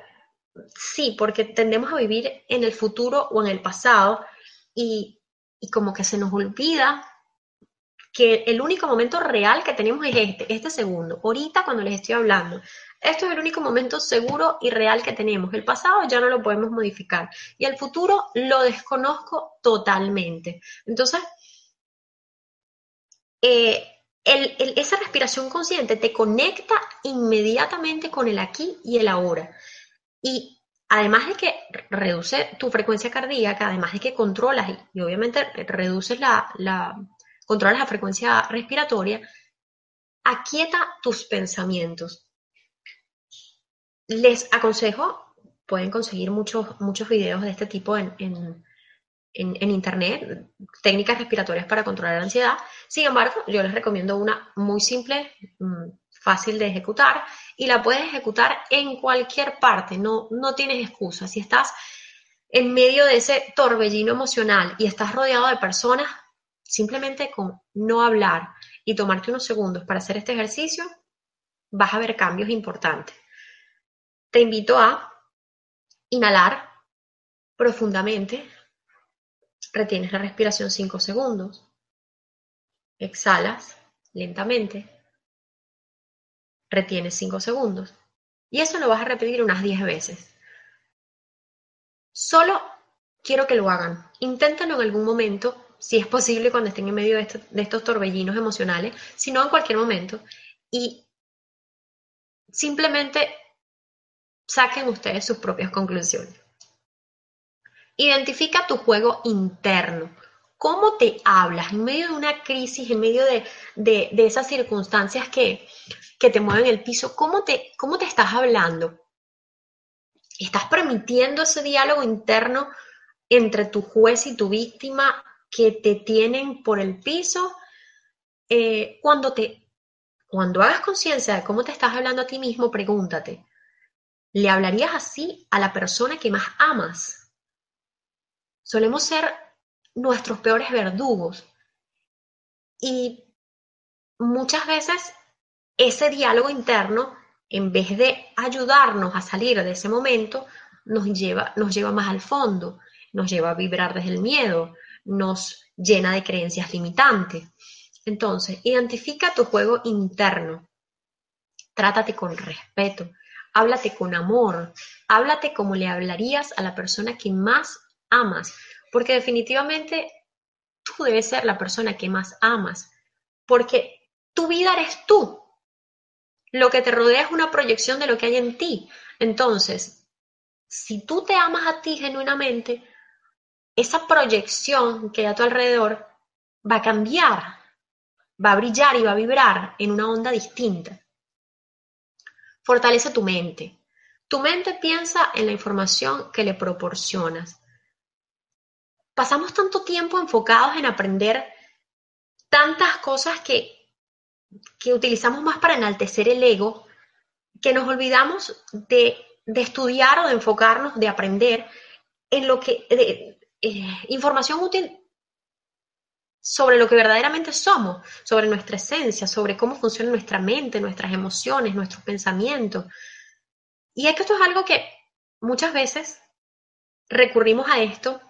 sí, porque tendemos a vivir en el futuro o en el pasado y, y como que se nos olvida que el único momento real que tenemos es este, este segundo, ahorita cuando les estoy hablando. Esto es el único momento seguro y real que tenemos. El pasado ya no lo podemos modificar y el futuro lo desconozco totalmente. Entonces, eh, esa respiración consciente te conecta inmediatamente con el aquí y el ahora. Y además de que reduce tu frecuencia cardíaca, además de que controlas y, obviamente reduces la, la, controlas la frecuencia respiratoria, aquieta tus pensamientos. Les aconsejo, pueden conseguir muchos, muchos videos de este tipo en, internet, técnicas respiratorias para controlar la ansiedad. Sin embargo, yo les recomiendo una muy simple, mm, fácil de ejecutar y la puedes ejecutar en cualquier parte, no, no tienes excusa. Si estás en medio de ese torbellino emocional y estás rodeado de personas, simplemente con no hablar y tomarte unos segundos para hacer este ejercicio, vas a ver cambios importantes. Te invito a inhalar profundamente Retienes la respiración 5 segundos. Exhalas lentamente. Retienes 5 segundos. Y eso lo vas a repetir unas 10 veces. Solo quiero que lo hagan. Inténtenlo en algún momento, si es posible cuando estén en medio de, de estos torbellinos emocionales, si no en cualquier momento. Y simplemente saquen ustedes sus propias conclusiones. Identifica tu juego interno. ¿Cómo te hablas en medio de una crisis, en medio de, esas circunstancias que, te mueven el piso? ¿Cómo te, ¿Cómo te estás hablando? ¿Estás permitiendo ese diálogo interno entre tu juez y tu víctima que te tienen por el piso, eh, cuando, te, cuando hagas conciencia de cómo te estás hablando a ti mismo, pregúntate, ¿le hablarías así a la persona que más amas? Solemos ser nuestros peores verdugos. Y muchas veces ese diálogo interno, en vez de ayudarnos a salir de ese momento, nos lleva, nos lleva más al fondo, nos lleva a vibrar desde el miedo, nos llena de creencias limitantes. Entonces, identifica tu juego interno. Trátate con respeto, háblate con amor, háblate como le hablarías a la persona que más amas, porque definitivamente tú debes ser la persona que más amas, porque tu vida eres tú. Lo que te rodea es una proyección de lo que hay en ti. Entonces, si tú te amas a ti genuinamente, esa proyección que hay a tu alrededor va a cambiar, va a brillar y va a vibrar en una onda distinta. Fortalece tu mente. Tu mente piensa en la información que le proporcionas. Pasamos tanto tiempo enfocados en aprender tantas cosas que, que utilizamos más para enaltecer el ego, que nos olvidamos de, estudiar o de enfocarnos, de aprender en lo que, eh, información útil sobre lo que verdaderamente somos, sobre nuestra esencia, sobre cómo funciona nuestra mente, nuestras emociones, nuestros pensamientos. Y es que esto es algo que muchas veces recurrimos a esto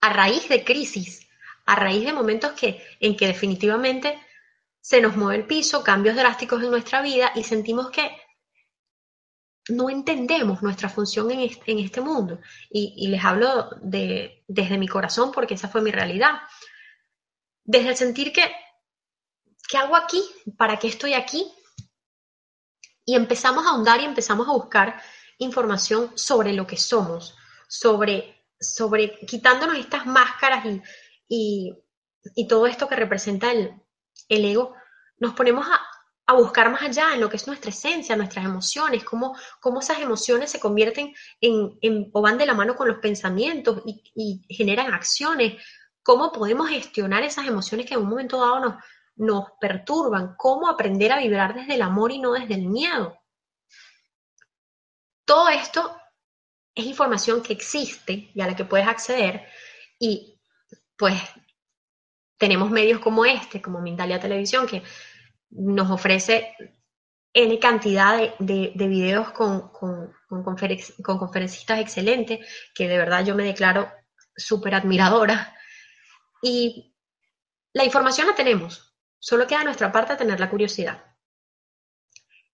a raíz de crisis, a raíz de momentos que, en que definitivamente se nos mueve el piso, cambios drásticos en nuestra vida y sentimos que no entendemos nuestra función en este, mundo. Y, les hablo de, desde mi corazón porque esa fue mi realidad. Desde el sentir que, ¿qué hago aquí? ¿Para qué estoy aquí? Y empezamos a ahondar y empezamos a buscar información sobre lo que somos, sobre, sobre quitándonos estas máscaras y, y, todo esto que representa el, el ego, nos ponemos a, a buscar más allá en lo que es nuestra esencia, nuestras emociones, cómo, cómo esas emociones se convierten en, o van de la mano con los pensamientos y, generan acciones, cómo podemos gestionar esas emociones que en un momento dado nos, nos perturban, cómo aprender a vibrar desde el amor y no desde el miedo. Todo esto es información que existe y a la que puedes acceder y pues tenemos medios como este, como Mindalia Televisión, que nos ofrece N cantidad de, videos con, con, conferencistas excelentes, que de verdad yo me declaro súper admiradora. Y la información la tenemos, solo queda nuestra parte tener la curiosidad.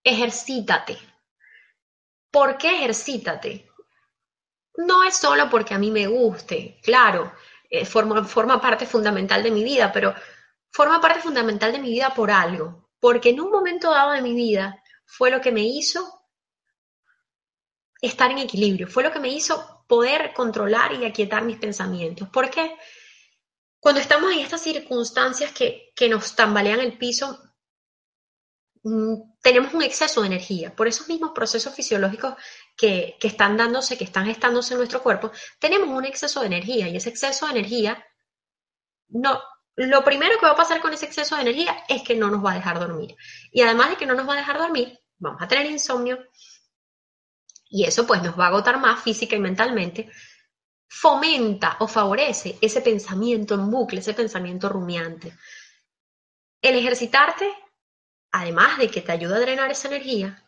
Ejercítate. ¿Por qué ejercítate? No es solo porque a mí me guste, claro, eh, forma, forma parte fundamental de mi vida, pero forma parte fundamental de mi vida por algo porque en un momento dado de mi vida fue lo que me hizo estar en equilibrio, fue lo que me hizo poder controlar y aquietar mis pensamientos. Porque cuando estamos en estas circunstancias que, nos tambalean el piso, tenemos un exceso de energía. Por esos mismos procesos fisiológicos que, que están dándose, que están gestándose en nuestro cuerpo, tenemos un exceso de energía y ese exceso de energía no, lo primero que va a pasar con ese exceso de energía es que no nos va a dejar dormir. Y además de que no nos va a dejar dormir, vamos a tener insomnio. Y eso pues nos va a agotar más física y mentalmente. Fomenta o favorece ese pensamiento en bucle, ese pensamiento rumiante. El ejercitarte, además de que te ayuda a drenar esa energía,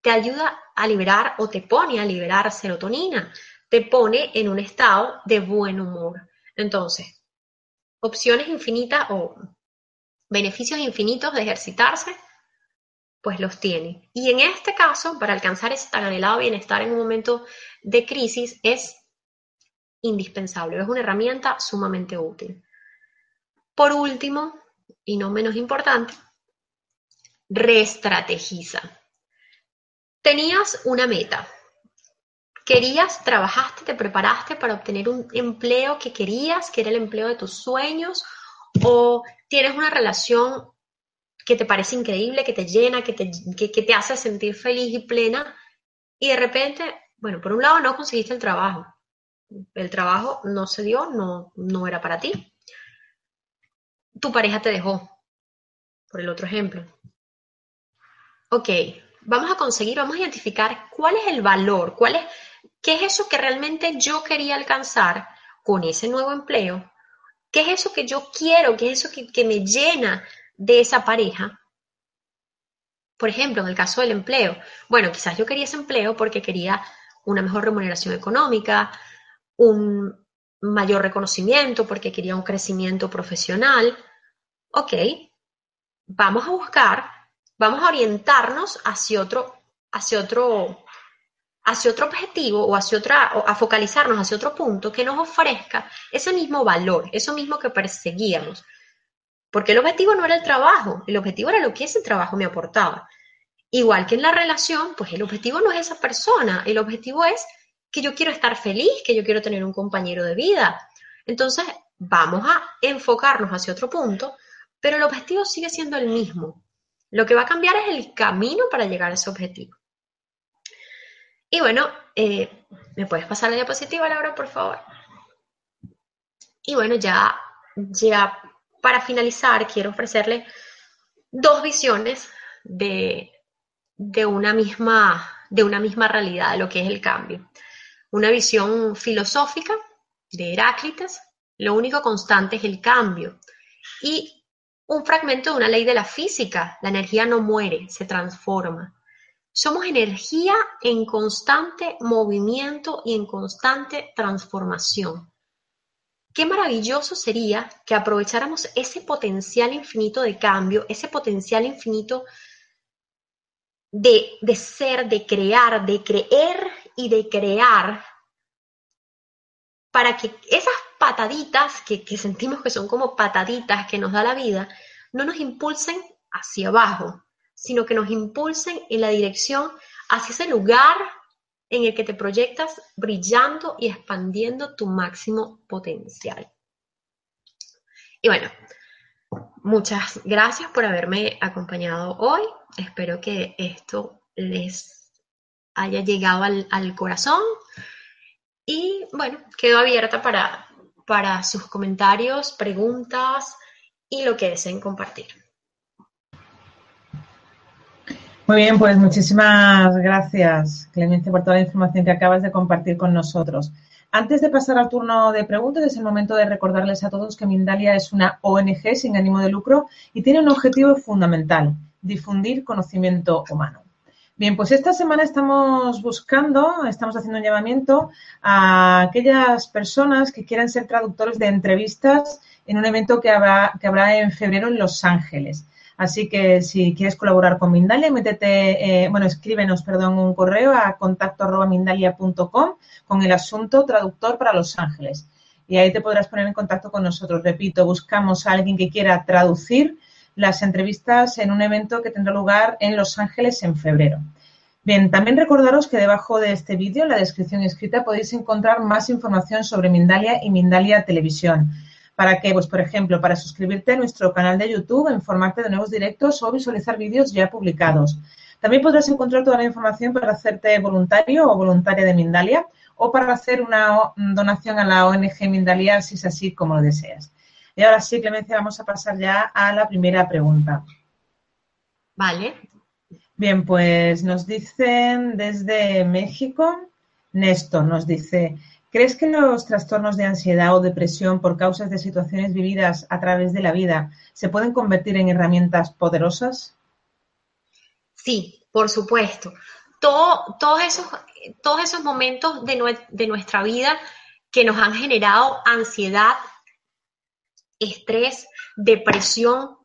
te ayuda a liberar o te pone a liberar serotonina, te pone en un estado de buen humor. Entonces, opciones infinitas o beneficios infinitos de ejercitarse, pues los tiene. Y en este caso, para alcanzar ese tan anhelado bienestar en un momento de crisis, es indispensable, es una herramienta sumamente útil. Por último, y no menos importante, reestrategiza. Tenías una meta, querías, trabajaste, te preparaste para obtener un empleo que querías, que era el empleo de tus sueños, o tienes una relación que te parece increíble, que te llena, que te, que, te hace sentir feliz y plena, y de repente, bueno, por un lado no conseguiste el trabajo, el trabajo no se dio, no, no era para ti. Tu pareja te dejó, por el otro ejemplo. Ok, vamos a conseguir, vamos a identificar cuál es el valor, cuál es, qué es eso que realmente yo quería alcanzar con ese nuevo empleo, qué es eso que yo quiero, qué es eso que, que me llena de esa pareja. Por ejemplo, en el caso del empleo, bueno, quizás yo quería ese empleo porque quería una mejor remuneración económica, un mayor reconocimiento, porque quería un crecimiento profesional. Ok, vamos a buscar, vamos a orientarnos hacia otro, hacia otro, hacia otro objetivo o hacia otra, o a focalizarnos hacia otro punto que nos ofrezca ese mismo valor, eso mismo que perseguíamos. Porque el objetivo no era el trabajo, el objetivo era lo que ese trabajo me aportaba. Igual que en la relación, pues el objetivo no es esa persona, el objetivo es que yo quiero estar feliz, que yo quiero tener un compañero de vida. Entonces, vamos a enfocarnos hacia otro punto, pero el objetivo sigue siendo el mismo. Lo que va a cambiar es el camino para llegar a ese objetivo. Y bueno, eh, ¿me puedes pasar la diapositiva, Laura, por favor? Y bueno, ya, ya para finalizar, quiero ofrecerle dos visiones de, una misma, de una misma realidad, de lo que es el cambio. Una visión filosófica de Heráclites, lo único constante es el cambio. Y un fragmento de una ley de la física, la energía no muere, se transforma. Somos energía en constante movimiento y en constante transformación. Qué maravilloso sería que aprovecháramos ese potencial infinito de cambio, ese potencial infinito de, ser, de crear, de creer y de crear, para que esas pataditas que, sentimos que son como pataditas que nos da la vida, no nos impulsen hacia abajo, sino que nos impulsen en la dirección hacia ese lugar en el que te proyectas brillando y expandiendo tu máximo potencial. Y bueno, muchas gracias por haberme acompañado hoy. Espero que esto les haya llegado al, corazón. Y bueno, quedo abierta para, para sus comentarios, preguntas y lo que deseen compartir. Muy bien, pues muchísimas gracias, Clemente, por toda la información que acabas de compartir con nosotros. Antes de pasar al turno de preguntas, es el momento de recordarles a todos que Mindalia es una ONG sin ánimo de lucro y tiene un objetivo fundamental, difundir conocimiento humano. Bien, pues esta semana estamos buscando, estamos haciendo un llamamiento a aquellas personas que quieran ser traductores de entrevistas en un evento que habrá, que habrá en febrero en Los Ángeles. Así que si quieres colaborar con Mindalia, métete, eh, bueno, escríbenos, perdón, un correo a contacto mindalia.com con el asunto traductor para Los Ángeles. Y ahí te podrás poner en contacto con nosotros. Repito, buscamos a alguien que quiera traducir las entrevistas en un evento que tendrá lugar en Los Ángeles en febrero. Bien, también recordaros que debajo de este vídeo, en la descripción escrita, podéis encontrar más información sobre Mindalia y Mindalia Televisión para que, pues, por ejemplo, para suscribirte a nuestro canal de YouTube, informarte de nuevos directos o visualizar vídeos ya publicados. También podrás encontrar toda la información para hacerte voluntario o voluntaria de Mindalia o para hacer una donación a la ONG Mindalia si es así como lo deseas. Y ahora sí, Clemencia, vamos a pasar ya a la primera pregunta. Vale. Bien, pues nos dicen desde México, Néstor nos dice, ¿Crees que los trastornos de ansiedad o depresión por causas de situaciones vividas a través de la vida se pueden convertir en herramientas poderosas? Sí, por supuesto. todos, esos, todos esos momentos de, de nuestra vida que nos han generado ansiedad, estrés, depresión,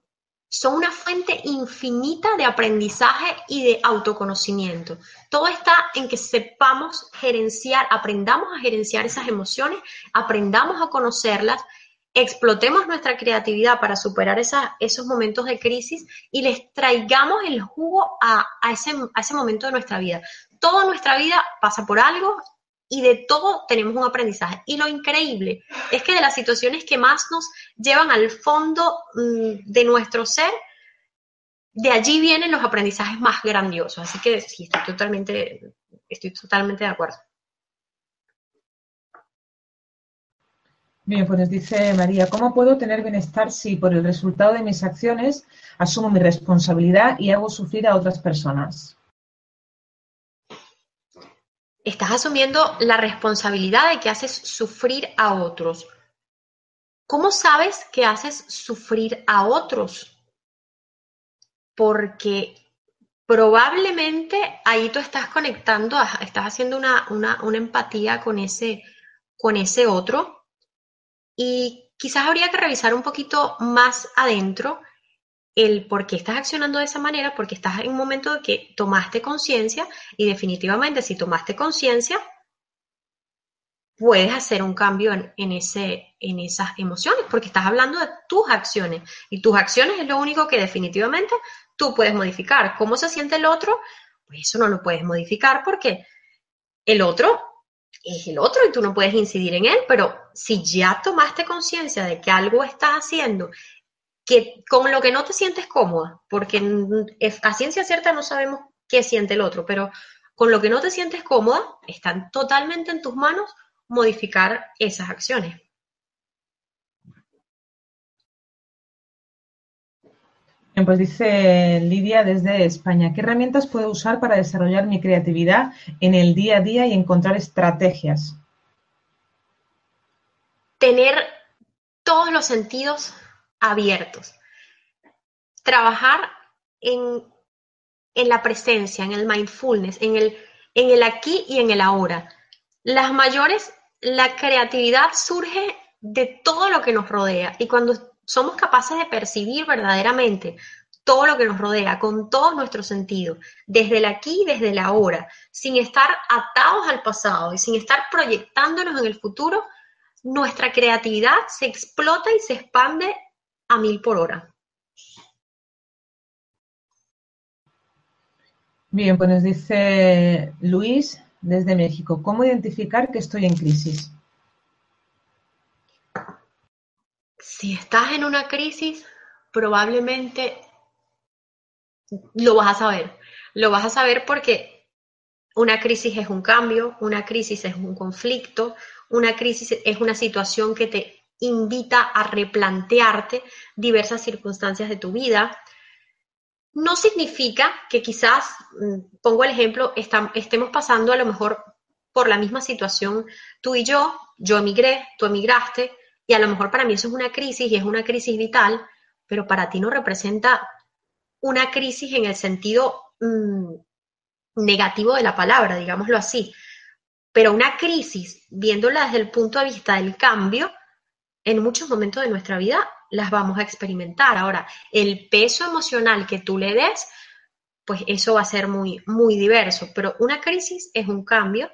son una fuente infinita de aprendizaje y de autoconocimiento. Todo está en que sepamos gerenciar, aprendamos a gerenciar esas emociones, aprendamos a conocerlas, explotemos nuestra creatividad para superar esos momentos de crisis y les traigamos el jugo a, ese, a ese momento de nuestra vida. Toda nuestra vida pasa por algo y de todo tenemos un aprendizaje. Y lo increíble es que de las situaciones que más nos llevan al fondo mm, de nuestro ser, de allí vienen los aprendizajes más grandiosos. Así que sí, estoy totalmente, estoy totalmente de acuerdo. Bien, pues nos dice María, ¿cómo puedo tener bienestar si por el resultado de mis acciones asumo mi responsabilidad y hago sufrir a otras personas? Estás asumiendo la responsabilidad de que haces sufrir a otros. ¿Cómo sabes que haces sufrir a otros? Porque probablemente ahí tú estás conectando, estás haciendo una, una, empatía con ese, con ese otro y quizás habría que revisar un poquito más adentro el por qué estás accionando de esa manera, porque estás en un momento de que tomaste conciencia y definitivamente si tomaste conciencia, puedes hacer un cambio en, ese, en esas emociones, porque estás hablando de tus acciones y tus acciones es lo único que definitivamente tú puedes modificar. ¿Cómo se siente el otro? Pues eso no lo puedes modificar porque el otro es el otro y tú no puedes incidir en él, pero si ya tomaste conciencia de que algo estás haciendo que con lo que no te sientes cómoda, porque a ciencia cierta no sabemos qué siente el otro, pero con lo que no te sientes cómoda, están totalmente en tus manos modificar esas acciones. Pues dice Lidia desde España, ¿qué herramientas puedo usar para desarrollar mi creatividad en el día a día y encontrar estrategias? Tener todos los sentidos abiertos. Trabajar en, la presencia, en el mindfulness, en el, en el aquí y en el ahora. Las mayores, la creatividad surge de todo lo que nos rodea y cuando somos capaces de percibir verdaderamente todo lo que nos rodea, con todos nuestros sentidos, desde el aquí y desde el ahora, sin estar atados al pasado y sin estar proyectándonos en el futuro, nuestra creatividad se explota y se expande hora. Bien, pues nos dice Luis desde México, ¿cómo identificar que estoy en crisis? Si estás en una crisis, probablemente lo vas a saber. Lo vas a saber porque una crisis es un cambio, una crisis es un conflicto, una crisis es una situación que te invita a replantearte diversas circunstancias de tu vida. No significa que quizás, mm, pongo el ejemplo, estemos pasando a lo mejor por la misma situación tú y yo, yo emigré, tú emigraste, y a lo mejor para mí eso es una crisis y es una crisis vital, pero para ti no representa una crisis en el sentido mm, negativo de la palabra, digámoslo así. Pero una crisis, viéndola desde el punto de vista del cambio, en muchos momentos de nuestra vida las vamos a experimentar. Ahora, el peso emocional que tú le des, pues eso va a ser muy, muy diverso. Pero una crisis es un cambio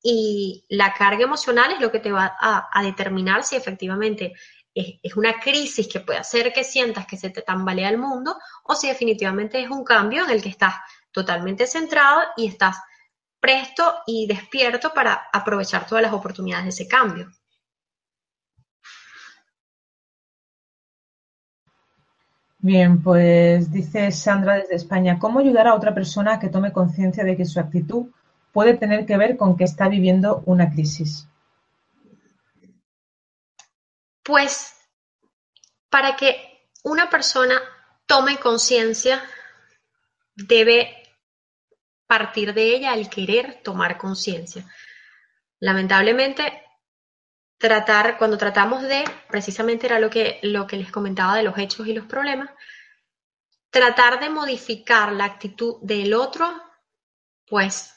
y la carga emocional es lo que te va a, determinar si efectivamente es, una crisis que puede hacer que sientas que se te tambalea el mundo o si definitivamente es un cambio en el que estás totalmente centrado y estás presto y despierto para aprovechar todas las oportunidades de ese cambio. Bien, pues dice Sandra desde España, ¿cómo ayudar a otra persona a que tome conciencia de que su actitud puede tener que ver con que está viviendo una crisis? Pues para que una persona tome conciencia, debe partir de ella el querer tomar conciencia. Lamentablemente, tratar, cuando tratamos de, precisamente era lo que, lo que les comentaba de los hechos y los problemas, tratar de modificar la actitud del otro, pues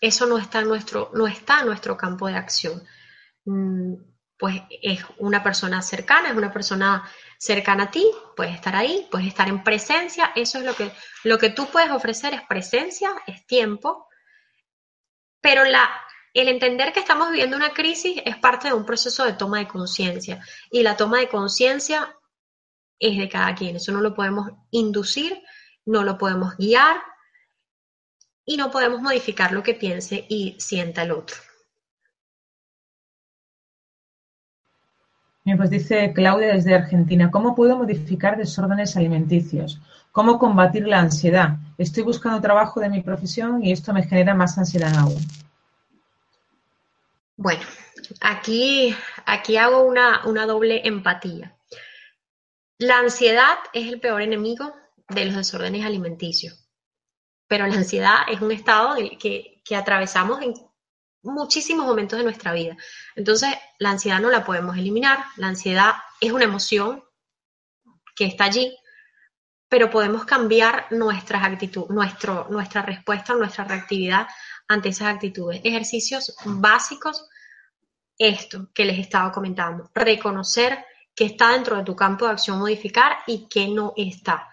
eso no está en nuestro, no está en nuestro campo de acción. Mm, pues es una persona cercana, es una persona cercana a ti, puedes estar ahí, puedes estar en presencia, eso es lo que, lo que tú puedes ofrecer es presencia, es tiempo, pero la, el entender que estamos viviendo una crisis es parte de un proceso de toma de conciencia y la toma de conciencia es de cada quien, eso no lo podemos inducir, no lo podemos guiar, y no podemos modificar lo que piense y sienta el otro. Bien, pues dice Claudia desde Argentina, ¿cómo puedo modificar desórdenes alimenticios? ¿Cómo combatir la ansiedad? Estoy buscando trabajo de mi profesión y esto me genera más ansiedad aún. Bueno, aquí, aquí hago una, una doble empatía. La ansiedad es el peor enemigo de los desórdenes alimenticios, pero la ansiedad es un estado que, que atravesamos en muchísimos momentos de nuestra vida. Entonces, la ansiedad no la podemos eliminar, la ansiedad es una emoción que está allí, pero podemos cambiar nuestras actitudes, nuestra respuesta, nuestra reactividad ante esas actitudes. Ejercicios básicos, esto que les estaba comentando, reconocer que está dentro de tu campo de acción modificar y que no está.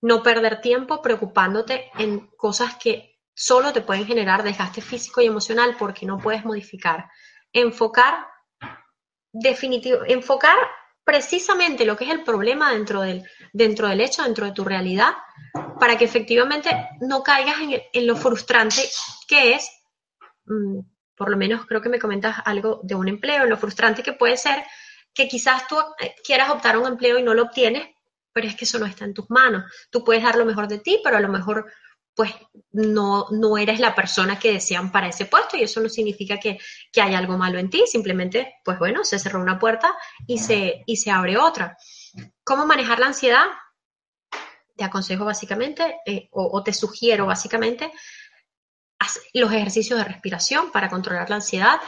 No perder tiempo preocupándote en cosas que solo te pueden generar desgaste físico y emocional porque no puedes modificar. Enfocar, definitivo, enfocar precisamente lo que es el problema dentro del, dentro del hecho, dentro de tu realidad, para que efectivamente no caigas en, lo frustrante que es, mm, por lo menos creo que me comentas algo de un empleo, lo frustrante que puede ser que quizás tú eh, quieras optar a un empleo y no lo obtienes, pero es que eso no está en tus manos. Tú puedes dar lo mejor de ti, pero a lo mejor pues no, no eres la persona que desean para ese puesto y eso no significa que, que hay algo malo en ti, simplemente, pues bueno, se cerró una puerta y se, y se abre otra. ¿Cómo manejar la ansiedad? Te aconsejo básicamente, eh, o, te sugiero básicamente, los ejercicios de respiración para controlar la ansiedad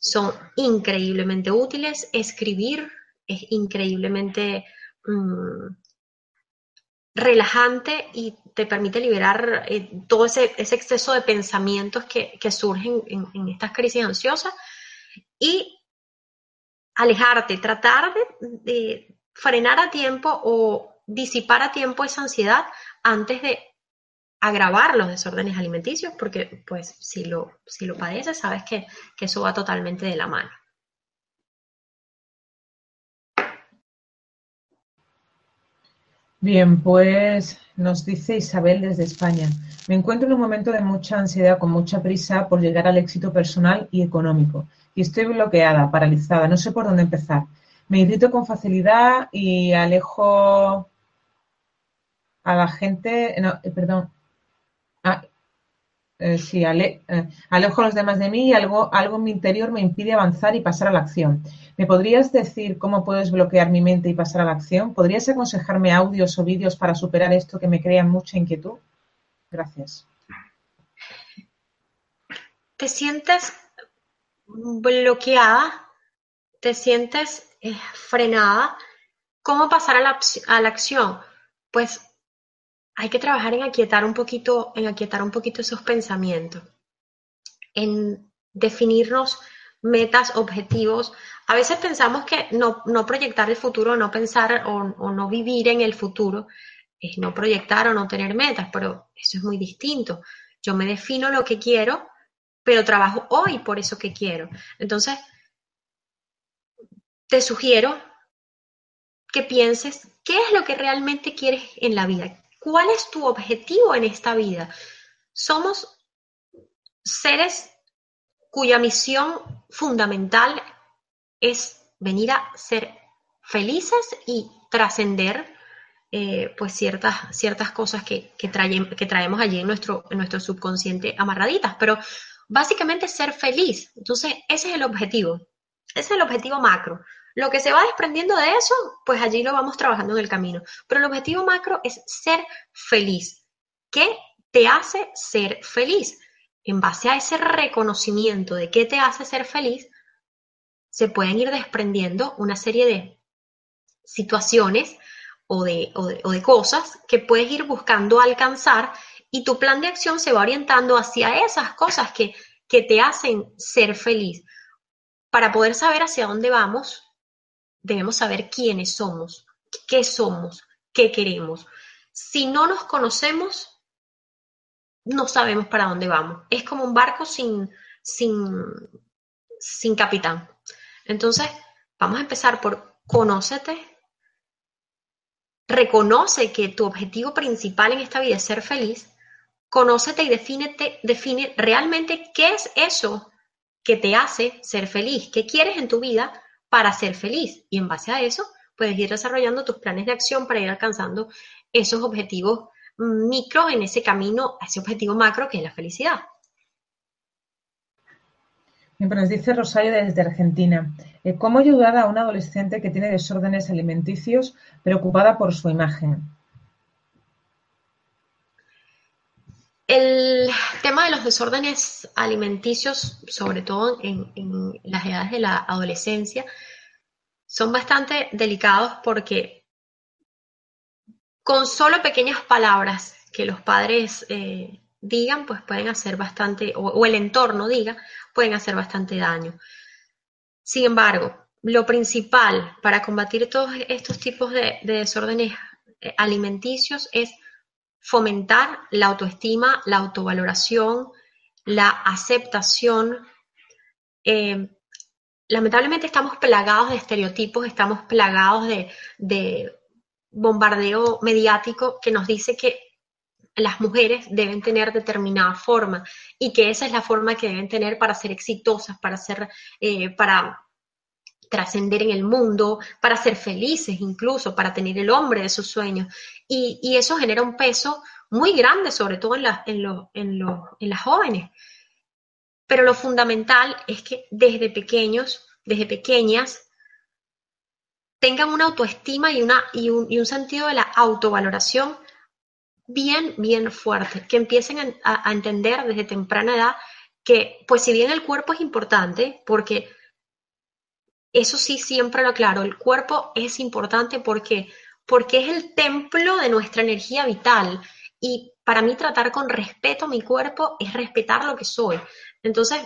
son increíblemente útiles. Escribir es increíblemente mm, relajante y te permite liberar eh, todo ese, exceso de pensamientos que, surgen en, estas crisis ansiosas y alejarte, tratar de, frenar a tiempo o disipar a tiempo esa ansiedad antes de agravar los desórdenes alimenticios, porque pues si lo, si lo padeces sabes que eso va totalmente de la mano. Bien, pues nos dice Isabel desde España. Me encuentro en un momento de mucha ansiedad, con mucha prisa por llegar al éxito personal y económico. Y estoy bloqueada, paralizada, no sé por dónde empezar. Me irrito con facilidad y alejo a la gente, no, eh, perdón, eh, sí, ale, eh, alejo a los demás de mí y algo, algo en mi interior me impide avanzar y pasar a la acción. ¿Me podrías decir cómo puedo desbloquear mi mente y pasar a la acción? ¿Podrías aconsejarme audios o vídeos para superar esto que me crea mucha inquietud? Gracias. ¿Te sientes bloqueada? ¿Te sientes eh, frenada? ¿Cómo pasar a la, a la acción? Pues hay que trabajar en aquietar un poquito, en aquietar un poquito esos pensamientos, en definirnos metas, objetivos. A veces pensamos que no, proyectar el futuro, no pensar o, no vivir en el futuro es no proyectar o no tener metas, pero eso es muy distinto. Yo me defino lo que quiero, pero trabajo hoy por eso que quiero. Entonces, te sugiero que pienses qué es lo que realmente quieres en la vida, ¿Cuál es tu objetivo en esta vida? Somos seres cuya misión fundamental es venir a ser felices y trascender eh, pues ciertas, ciertas cosas que, que, que traemos allí en nuestro, en nuestro subconsciente amarraditas, pero básicamente ser feliz. Entonces, ese es el objetivo. Ese es el objetivo macro. Lo que se va desprendiendo de eso, pues allí lo vamos trabajando en el camino. Pero el objetivo macro es ser feliz. ¿Qué te hace ser feliz? En base a ese reconocimiento de qué te hace ser feliz, se pueden ir desprendiendo una serie de situaciones o de, cosas que puedes ir buscando alcanzar y tu plan de acción se va orientando hacia esas cosas que, que te hacen ser feliz. Para poder saber hacia dónde vamos, debemos saber quiénes somos, qué somos, qué queremos. Si no nos conocemos, no sabemos para dónde vamos. Es como un barco sin, sin, sin capitán. Entonces, vamos a empezar por conócete, reconoce que tu objetivo principal en esta vida es ser feliz, conócete y defínete, define realmente qué es eso que te hace ser feliz, qué quieres en tu vida para ser feliz. Y en base a eso, puedes ir desarrollando tus planes de acción para ir alcanzando esos objetivos micro en ese camino a ese objetivo macro que es la felicidad. nos dice Rosario desde Argentina, eh, ¿cómo ayudar a una adolescente que tiene desórdenes alimenticios preocupada por su imagen? El tema de los desórdenes alimenticios, sobre todo en, las edades de la adolescencia, son bastante delicados porque con solo pequeñas palabras que los padres eh, digan, pues pueden hacer bastante, o, el entorno diga, pueden hacer bastante daño. Sin embargo, lo principal para combatir todos estos tipos de, desórdenes eh, alimenticios es fomentar la autoestima, la autovaloración, la aceptación. Eh, lamentablemente estamos plagados de estereotipos, estamos plagados de, de, bombardeo mediático que nos dice que las mujeres deben tener determinada forma y que esa es la forma que deben tener para ser exitosas, para ser, eh, para trascender en el mundo, para ser felices incluso, para tener el hombre de sus sueños. Y, eso genera un peso muy grande, sobre todo en, en, en las jóvenes. Pero lo fundamental es que desde pequeños, desde pequeñas, tengan una autoestima y, una, y, un, y un sentido de la autovaloración bien, bien fuerte, que empiecen a, entender desde temprana edad que, pues si bien el cuerpo es importante, porque eso sí siempre lo aclaro, el cuerpo es importante porque, porque es el templo de nuestra energía vital y para mí tratar con respeto a mi cuerpo es respetar lo que soy. Entonces,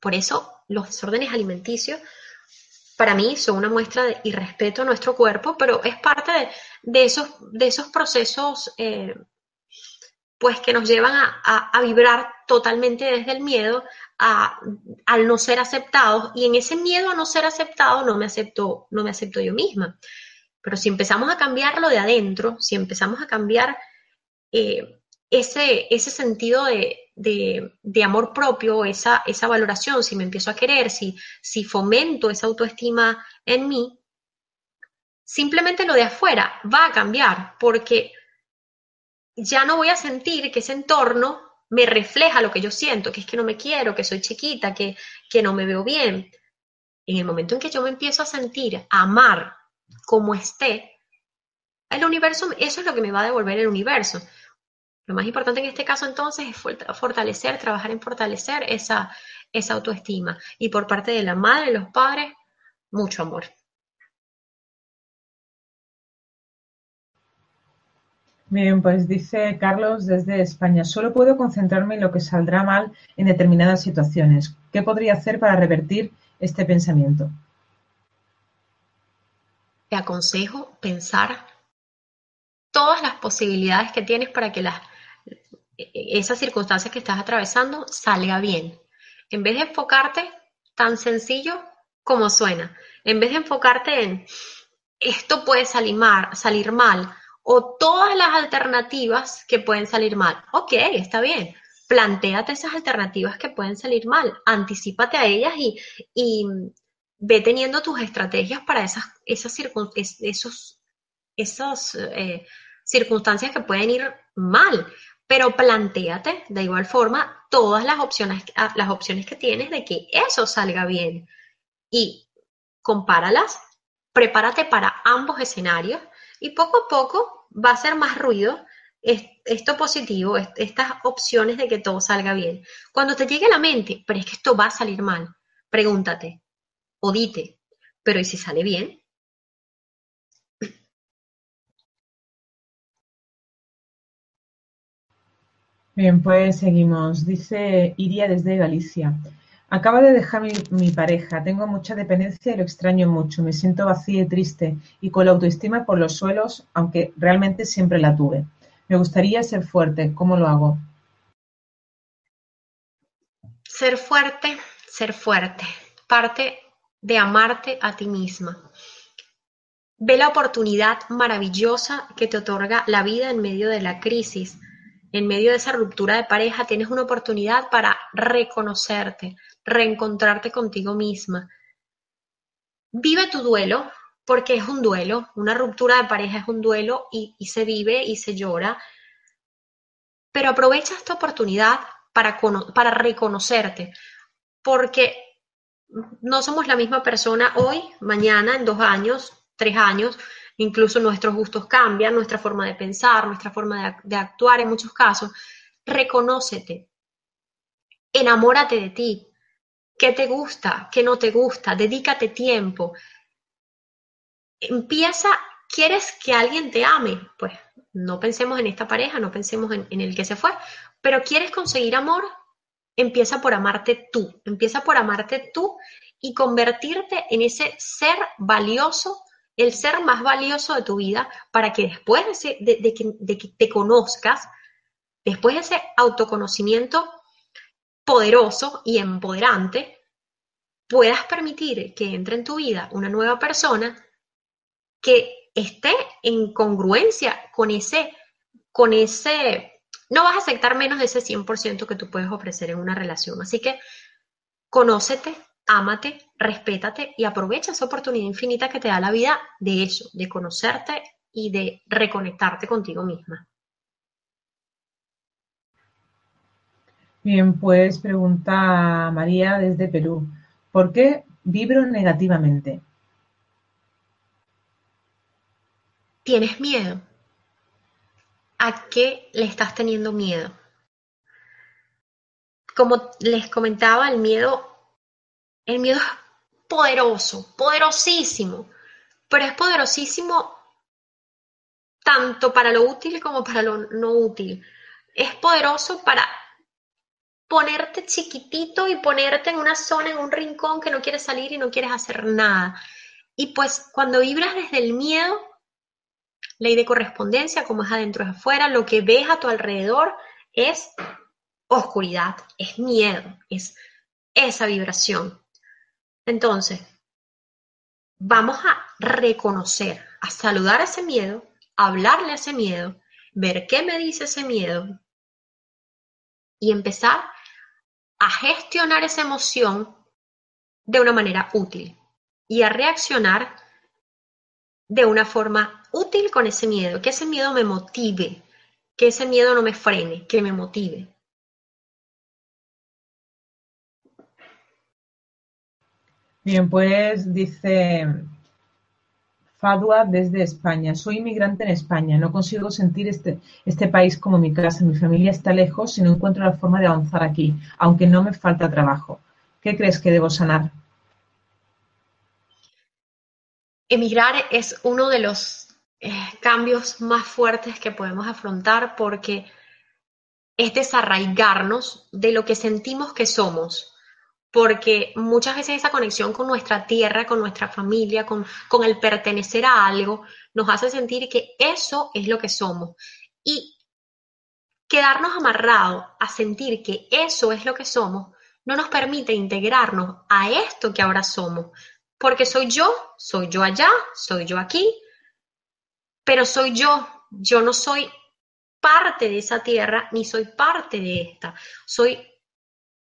por eso los desórdenes alimenticios para mí son una muestra de irrespeto a nuestro cuerpo, pero es parte de, esos, procesos eh, pues que nos llevan a, vibrar totalmente desde el miedo a, al no ser aceptados y en ese miedo a no ser aceptado no me acepto, no me acepto yo misma. Pero si empezamos a cambiarlo de adentro, si empezamos a cambiar eh, ese, ese sentido de, de, amor propio, esa, esa valoración, si me empiezo a querer, si, si fomento esa autoestima en mí, simplemente lo de afuera va a cambiar porque ya no voy a sentir que ese entorno me refleja lo que yo siento, que es que no me quiero, que soy chiquita, que, que no me veo bien. En el momento en que yo me empiezo a sentir, a amar como esté, el universo, eso es lo que me va a devolver el universo. Lo más importante en este caso entonces es fortalecer, trabajar en fortalecer esa, autoestima. Y por parte de la madre, los padres, mucho amor. Bien, pues dice Carlos desde España, solo puedo concentrarme en lo que saldrá mal en determinadas situaciones. ¿Qué podría hacer para revertir este pensamiento? Te aconsejo pensar todas las posibilidades que tienes para que las esas circunstancias que estás atravesando salga bien. En vez de enfocarte tan sencillo como suena, en vez de enfocarte en esto puede salir mal, salir mal o todas las alternativas que pueden salir mal. Ok, está bien. Plantéate esas alternativas que pueden salir mal, anticipate a ellas y ve teniendo tus estrategias para esas, esas, esos, esas eh, circunstancias que pueden ir mal. Pero plantéate de igual forma todas las opciones, ah, las opciones que tienes de que eso salga bien y compáralas, prepárate para ambos escenarios y poco a poco va a ser más ruido esto positivo, estas opciones de que todo salga bien. Cuando te llegue a la mente, pero es que esto va a salir mal, pregúntate o dite, pero ¿y si sale bien? Bien, pues seguimos. Dice Iria desde Galicia. Acaba de dejar mi, pareja, tengo mucha dependencia y lo extraño mucho, me siento vacía y triste y con la autoestima por los suelos, aunque realmente siempre la tuve. Me gustaría ser fuerte, ¿cómo lo hago? Ser fuerte, ser fuerte, parte de amarte a ti misma. Ve la oportunidad maravillosa que te otorga la vida en medio de la crisis en medio de esa ruptura de pareja, tienes una oportunidad para reconocerte, reencontrarte contigo misma. Vive tu duelo, porque es un duelo, una ruptura de pareja es un duelo y, se vive y se llora, pero aprovecha esta oportunidad para, para reconocerte. porque no somos la misma persona hoy, mañana, en dos años, tres años, incluso nuestros gustos cambian, nuestra forma de pensar, nuestra forma de, actuar en muchos casos. Reconócete, enamórate de ti, qué te gusta, qué no te gusta, dedícate tiempo. Empieza, ¿quieres que alguien te ame? Pues no pensemos en esta pareja, no pensemos en, en el que se fue, pero ¿quieres conseguir amor? Empieza por amarte tú, empieza por amarte tú y convertirte en ese ser valioso, el ser más valioso de tu vida, para que después de, que, te conozcas, después de ese autoconocimiento poderoso y empoderante, puedas permitir que entre en tu vida una nueva persona que esté en congruencia con ese, con ese no vas a aceptar menos de ese 100% que tú puedes ofrecer en una relación. Así que conócete, ámate, respétate y aprovecha esa oportunidad infinita que te da la vida de eso, de conocerte y de reconectarte contigo misma. Bien, pues pregunta María desde Perú, ¿por qué vibro negativamente? ¿Tienes miedo? A qué le estás teniendo miedo. Como les comentaba, el miedo, el miedo es poderoso, poderosísimo, pero es poderosísimo tanto para lo útil como para lo no útil. Es poderoso para ponerte chiquitito y ponerte en una zona, en un rincón que no quieres salir y no quieres hacer nada. Y pues cuando vibras desde el miedo, Ley de correspondencia, como es adentro es afuera, lo que ves a tu alrededor es oscuridad, es miedo, es esa vibración. Entonces, vamos a reconocer, a saludar ese miedo, hablarle a ese miedo, ver qué me dice ese miedo y empezar a gestionar esa emoción de una manera útil y a reaccionar de una forma útil con ese miedo, que ese miedo me motive, que ese miedo no me frene, que me motive. Bien, pues dice Fadua desde España. Soy inmigrante en España. No consigo sentir este, este país como mi casa. Mi familia está lejos y no encuentro la forma de avanzar aquí, aunque no me falta trabajo. ¿Qué crees que debo sanar? Emigrar es uno de los eh, cambios más fuertes que podemos afrontar porque es desarraigarnos de lo que sentimos que somos, porque muchas veces esa conexión con nuestra tierra, con nuestra familia, con, con el pertenecer a algo, nos hace sentir que eso es lo que somos. Y quedarnos amarrados a sentir que eso es lo que somos no nos permite integrarnos a esto que ahora somos, porque soy yo, soy yo allá, soy yo aquí, pero soy yo, yo no soy parte de esa tierra ni soy parte de esta. Soy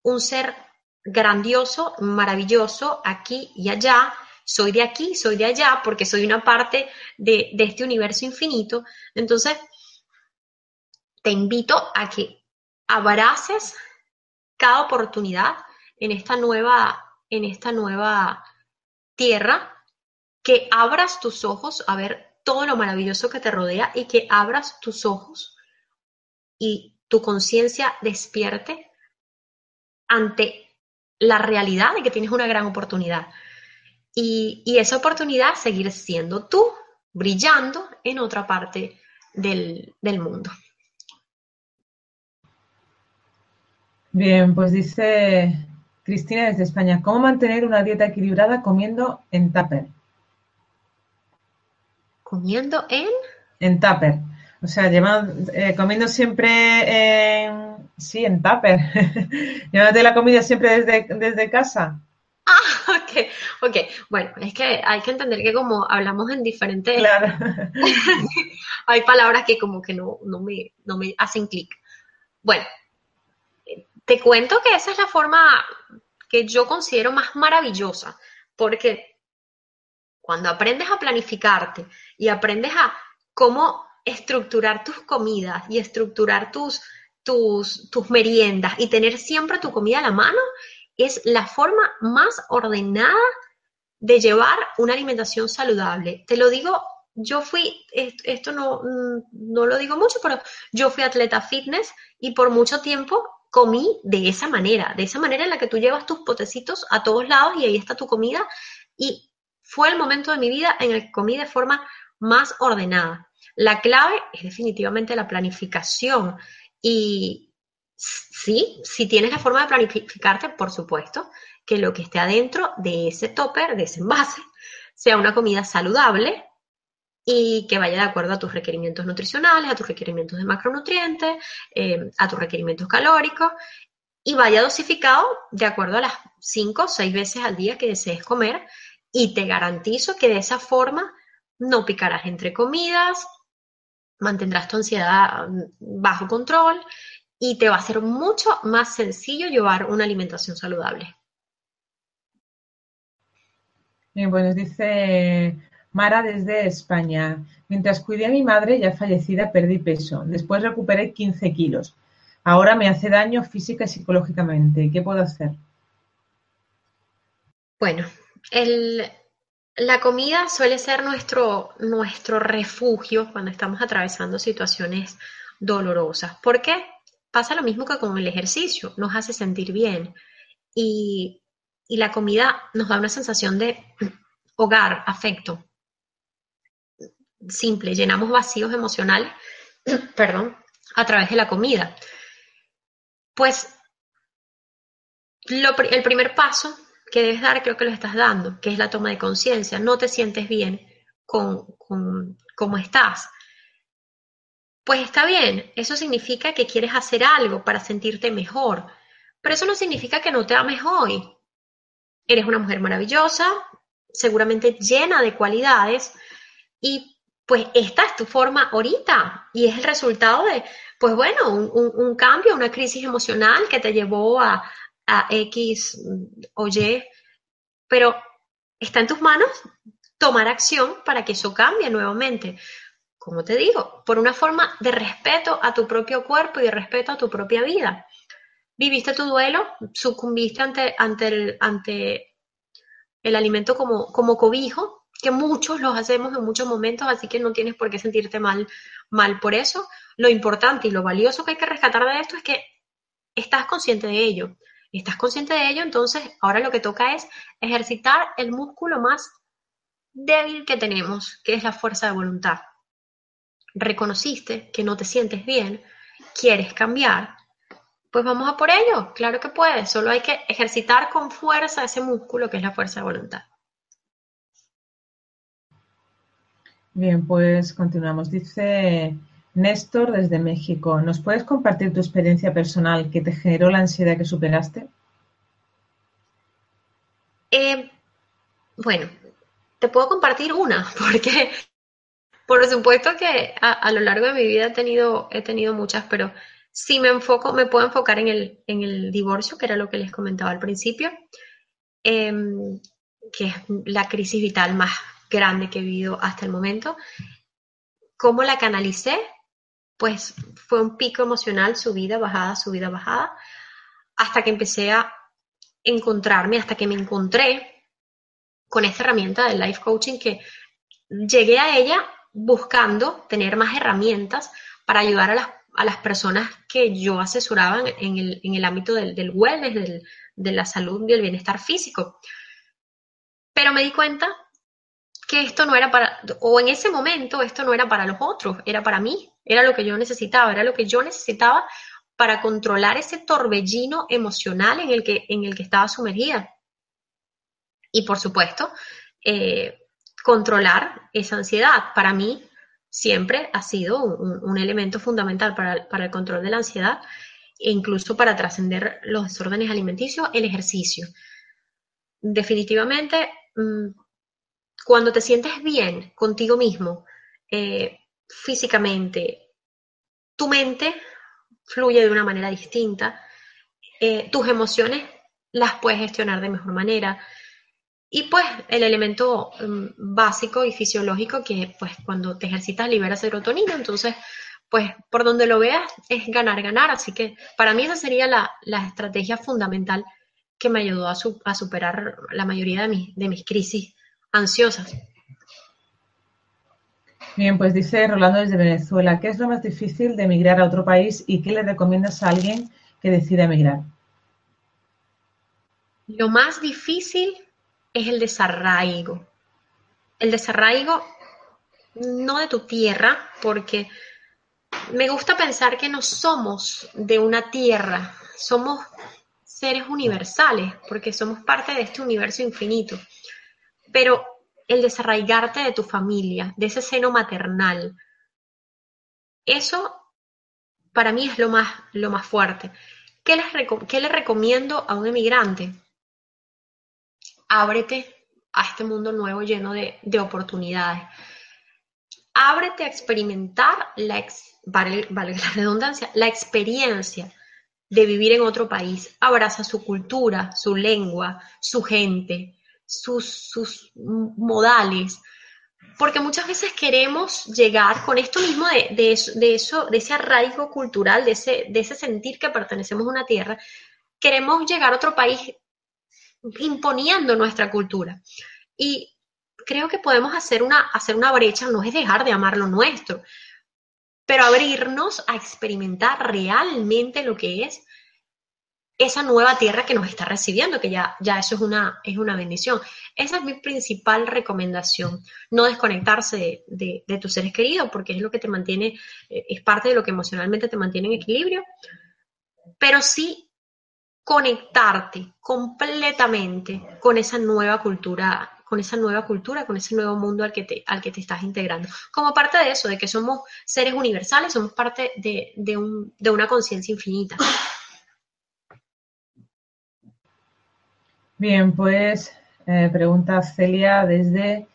un ser grandioso, maravilloso, aquí y allá. Soy de aquí, soy de allá, porque soy una parte de, este universo infinito. Entonces, te invito a que abraces cada oportunidad en esta nueva, en esta nueva tierra, que abras tus ojos a ver todo lo maravilloso que te rodea y que abras tus ojos y tu conciencia despierte ante la realidad de que tienes una gran oportunidad. Y, esa oportunidad seguir siendo tú, brillando en otra parte del, del mundo. Bien, pues dice Cristina desde España, ¿cómo mantener una dieta equilibrada comiendo en tupper? comiendo en... En tupper. O sea, eh, comiendo siempre en... Sí, en tupper. [laughs] Llevándote la comida siempre desde, desde casa. Ah, [laughs] ok, ok. Bueno, es que hay que entender que como hablamos en diferentes... Claro. [laughs] hay palabras que como que no, no, me, no me hacen clic. Bueno, te cuento que esa es la forma que yo considero más maravillosa, porque cuando aprendes a planificarte y aprendes a cómo estructurar tus comidas y estructurar tus, tus, tus meriendas y tener siempre tu comida a la mano, es la forma más ordenada de llevar una alimentación saludable. Te lo digo, yo fui, esto no, no lo digo mucho, pero yo fui atleta fitness y por mucho tiempo comí de esa manera, de esa manera en la que tú llevas tus potecitos a todos lados y ahí está tu comida. Y fue el momento de mi vida en el que comí de forma más ordenada. La clave es definitivamente la planificación. Y sí, si tienes la forma de planificarte, por supuesto, que lo que esté adentro de ese topper, de ese envase, sea una comida saludable y que vaya de acuerdo a tus requerimientos nutricionales, a tus requerimientos de macronutrientes, eh, a tus requerimientos calóricos y vaya dosificado de acuerdo a las 5 o 6 veces al día que desees comer y te garantizo que de esa forma no picarás entre comidas, mantendrás tu ansiedad mm, bajo control y te va a ser mucho más sencillo llevar una alimentación saludable. Bien, pues dice Mara desde España. Mientras cuidé a mi madre ya fallecida perdí peso. Después recuperé 15 kilos. Ahora me hace daño física y psicológicamente. ¿Qué puedo hacer? Bueno, la comida suele ser nuestro, nuestro refugio cuando estamos atravesando situaciones dolorosas. ¿Por qué? Pasa lo mismo que con el ejercicio. Nos hace sentir bien. Y y la comida nos da una sensación de hogar, afecto. Simple, llenamos vacíos emocionales, [clears throat] perdón, a través de la comida. Pues el primer paso que debes dar, creo que lo estás dando, que es la toma de conciencia. No te sientes bien con, con cómo estás. Pues está bien, eso significa que quieres hacer algo para sentirte mejor, pero eso no significa que no te ames hoy. Eres una mujer maravillosa, seguramente llena de cualidades y pues esta es tu forma ahorita y es el resultado de, pues bueno, un, cambio, una crisis emocional que te llevó a, a X o Y, pero está en tus manos tomar acción para que eso cambie nuevamente. Como te digo, por una forma de respeto a tu propio cuerpo y de respeto a tu propia vida viviste tu duelo, sucumbiste ante, ante, el, ante el alimento como, como cobijo, que muchos los hacemos en muchos momentos, así que no tienes por qué sentirte mal, mal por eso. Lo importante y lo valioso que hay que rescatar de esto es que estás consciente de ello. Estás consciente de ello, entonces ahora lo que toca es ejercitar el músculo más débil que tenemos, que es la fuerza de voluntad. Reconociste que no te sientes bien, quieres cambiar, pues vamos a por ello, claro que puedes, solo hay que ejercitar con fuerza ese músculo que es la fuerza de voluntad. Bien, pues continuamos. Dice Néstor desde México, ¿nos puedes compartir tu experiencia personal que te generó la ansiedad que superaste? Eh, bueno, te puedo compartir una, [laughs] porque por supuesto que a, lo largo de mi vida he tenido, he tenido muchas, pero si me enfoco, me puedo enfocar en el, en el divorcio, que era lo que les comentaba al principio, em, que es la crisis vital más grande que he vivido hasta el momento. ¿Cómo la canalicé? Pues fue un pico emocional, subida, bajada, subida, bajada, hasta que empecé a encontrarme, hasta que me encontré con esta herramienta del life coaching que llegué a ella buscando tener más herramientas para ayudar a las a las personas que yo asesoraba en el, en el ámbito del, del wellness, de la salud y el bienestar físico. Pero me di cuenta que esto no era para, o en ese momento esto no era para los otros, era para mí, era lo que yo necesitaba, era lo que yo necesitaba para controlar ese torbellino emocional en el que, en el que estaba sumergida. Y por supuesto, eh, controlar esa ansiedad. Para mí, siempre ha sido un, elemento fundamental para, el control de la ansiedad e incluso para trascender los desórdenes alimenticios, el ejercicio. Definitivamente, mm, cuando te sientes bien contigo mismo, eh, físicamente, tu mente fluye de una manera distinta, eh, tus emociones las puedes gestionar de mejor manera, y pues el elemento mm, básico y fisiológico que pues cuando te ejercitas libera serotonina, entonces pues por donde lo veas es ganar, ganar, así que para mí esa sería la, estrategia fundamental que me ayudó a, superar la mayoría de, de mis crisis ansiosas. Bien, pues dice Rolando desde Venezuela, ¿qué es lo más difícil de emigrar a otro país y qué le recomiendas a alguien que decide emigrar? Lo más difícil es el desarraigo. El desarraigo no de tu tierra, porque me gusta pensar que no somos de una tierra, somos seres universales, porque somos parte de este universo infinito. Pero el desarraigarte de tu familia, de ese seno maternal, eso para mí es lo más, lo más fuerte. ¿Qué, les ¿Qué le recomiendo a un emigrante? Ábrete a este mundo nuevo lleno de, oportunidades. Ábrete a experimentar la redundancia, la experiencia de vivir en otro país. Abraza su cultura, su lengua, su gente, sus, modales, porque muchas veces queremos llegar con esto mismo de, de, eso, de ese arraigo cultural, de ese, de ese sentir que pertenecemos a una tierra, queremos llegar a otro país imponiendo nuestra cultura. Y creo que podemos hacer una, hacer una brecha, no es dejar de amar lo nuestro, pero abrirnos a experimentar realmente lo que es esa nueva tierra que nos está recibiendo, que ya, ya eso es una, es una bendición. Esa es mi principal recomendación, no desconectarse de, tus seres queridos, porque es lo que te mantiene, eh, es parte de lo que emocionalmente te mantiene en equilibrio, pero sí conectarte completamente con esa nueva cultura con esa nueva cultura, con ese nuevo mundo al que te, al que te estás integrando. Como parte de eso, de que somos seres universales, somos parte de, de una conciencia infinita. Bien, pues eh, pregunta Celia desde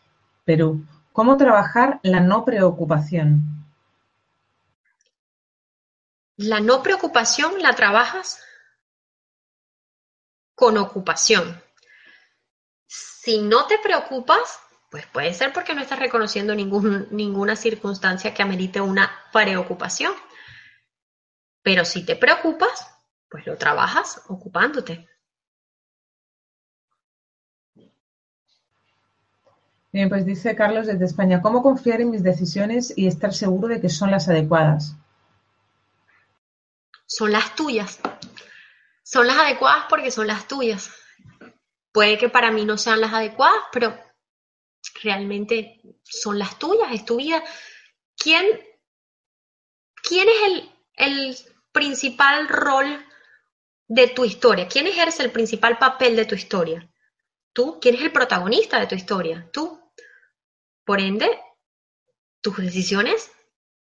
Perú. ¿Cómo trabajar la no preocupación? La no preocupación la trabajas con ocupación. Si no te preocupas, pues puede ser porque no estás reconociendo ningún, ninguna circunstancia que amerite una preocupación. Pero si te preocupas, pues lo trabajas ocupándote. Bien, pues dice Carlos desde España, ¿cómo confiar en mis decisiones y estar seguro de que son las adecuadas? Son las tuyas. Son las adecuadas porque son las tuyas. Puede que para mí no sean las adecuadas, pero realmente son las tuyas, es tu vida. ¿Quién, quién es el, el principal rol de tu historia? ¿Quién ejerce el principal papel de tu historia? Tú. ¿Quién es el protagonista de tu historia? Tú. Por ende, tus decisiones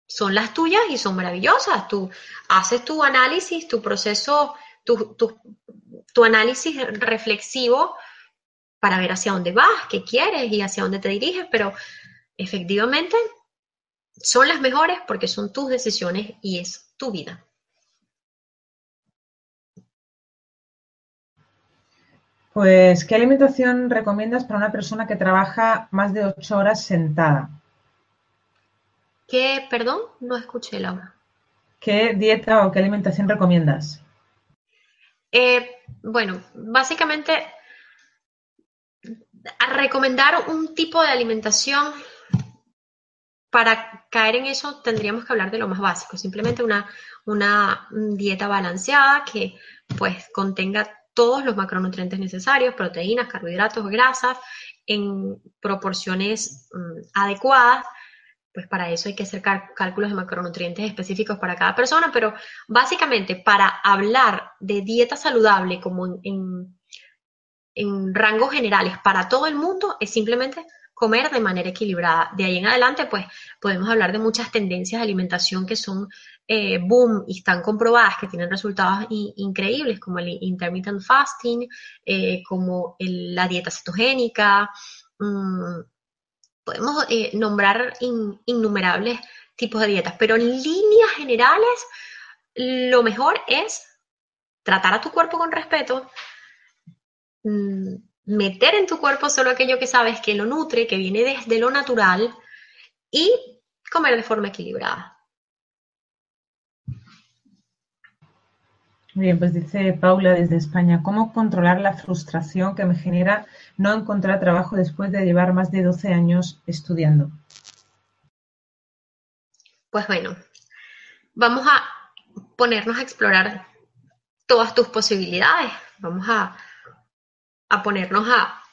son las tuyas y son maravillosas. Tú haces tu análisis, tu proceso, tu, análisis reflexivo para ver hacia dónde vas, qué quieres y hacia dónde te diriges, pero efectivamente son las mejores porque son tus decisiones y es tu vida. Pues, ¿qué alimentación recomiendas para una persona que trabaja más de ocho horas sentada? ¿Qué, perdón? No escuché, Laura. ¿Qué dieta o qué alimentación recomiendas? Eh, bueno, básicamente, a recomendar un tipo de alimentación, para caer en eso tendríamos que hablar de lo más básico, simplemente una, una dieta balanceada que pues contenga todos los macronutrientes necesarios, proteínas, carbohidratos, grasas, en proporciones mm, adecuadas. Pues para eso hay que hacer cálculos de macronutrientes específicos para cada persona, pero básicamente para hablar de dieta saludable como en, en rangos generales para todo el mundo es simplemente comer de manera equilibrada. De ahí en adelante, pues podemos hablar de muchas tendencias de alimentación que son eh, boom y están comprobadas que tienen resultados increíbles, como el intermittent fasting, eh, como la dieta cetogénica. Mm, podemos eh, nombrar innumerables tipos de dietas, pero en líneas generales, lo mejor es tratar a tu cuerpo con respeto, mm, meter en tu cuerpo solo aquello que sabes que lo nutre, que viene desde lo natural y comer de forma equilibrada. Bien, pues dice Paula desde España, ¿cómo controlar la frustración que me genera no encontrar trabajo después de llevar más de 12 años estudiando? Pues bueno, vamos a ponernos a explorar todas tus posibilidades, vamos a, ponernos a,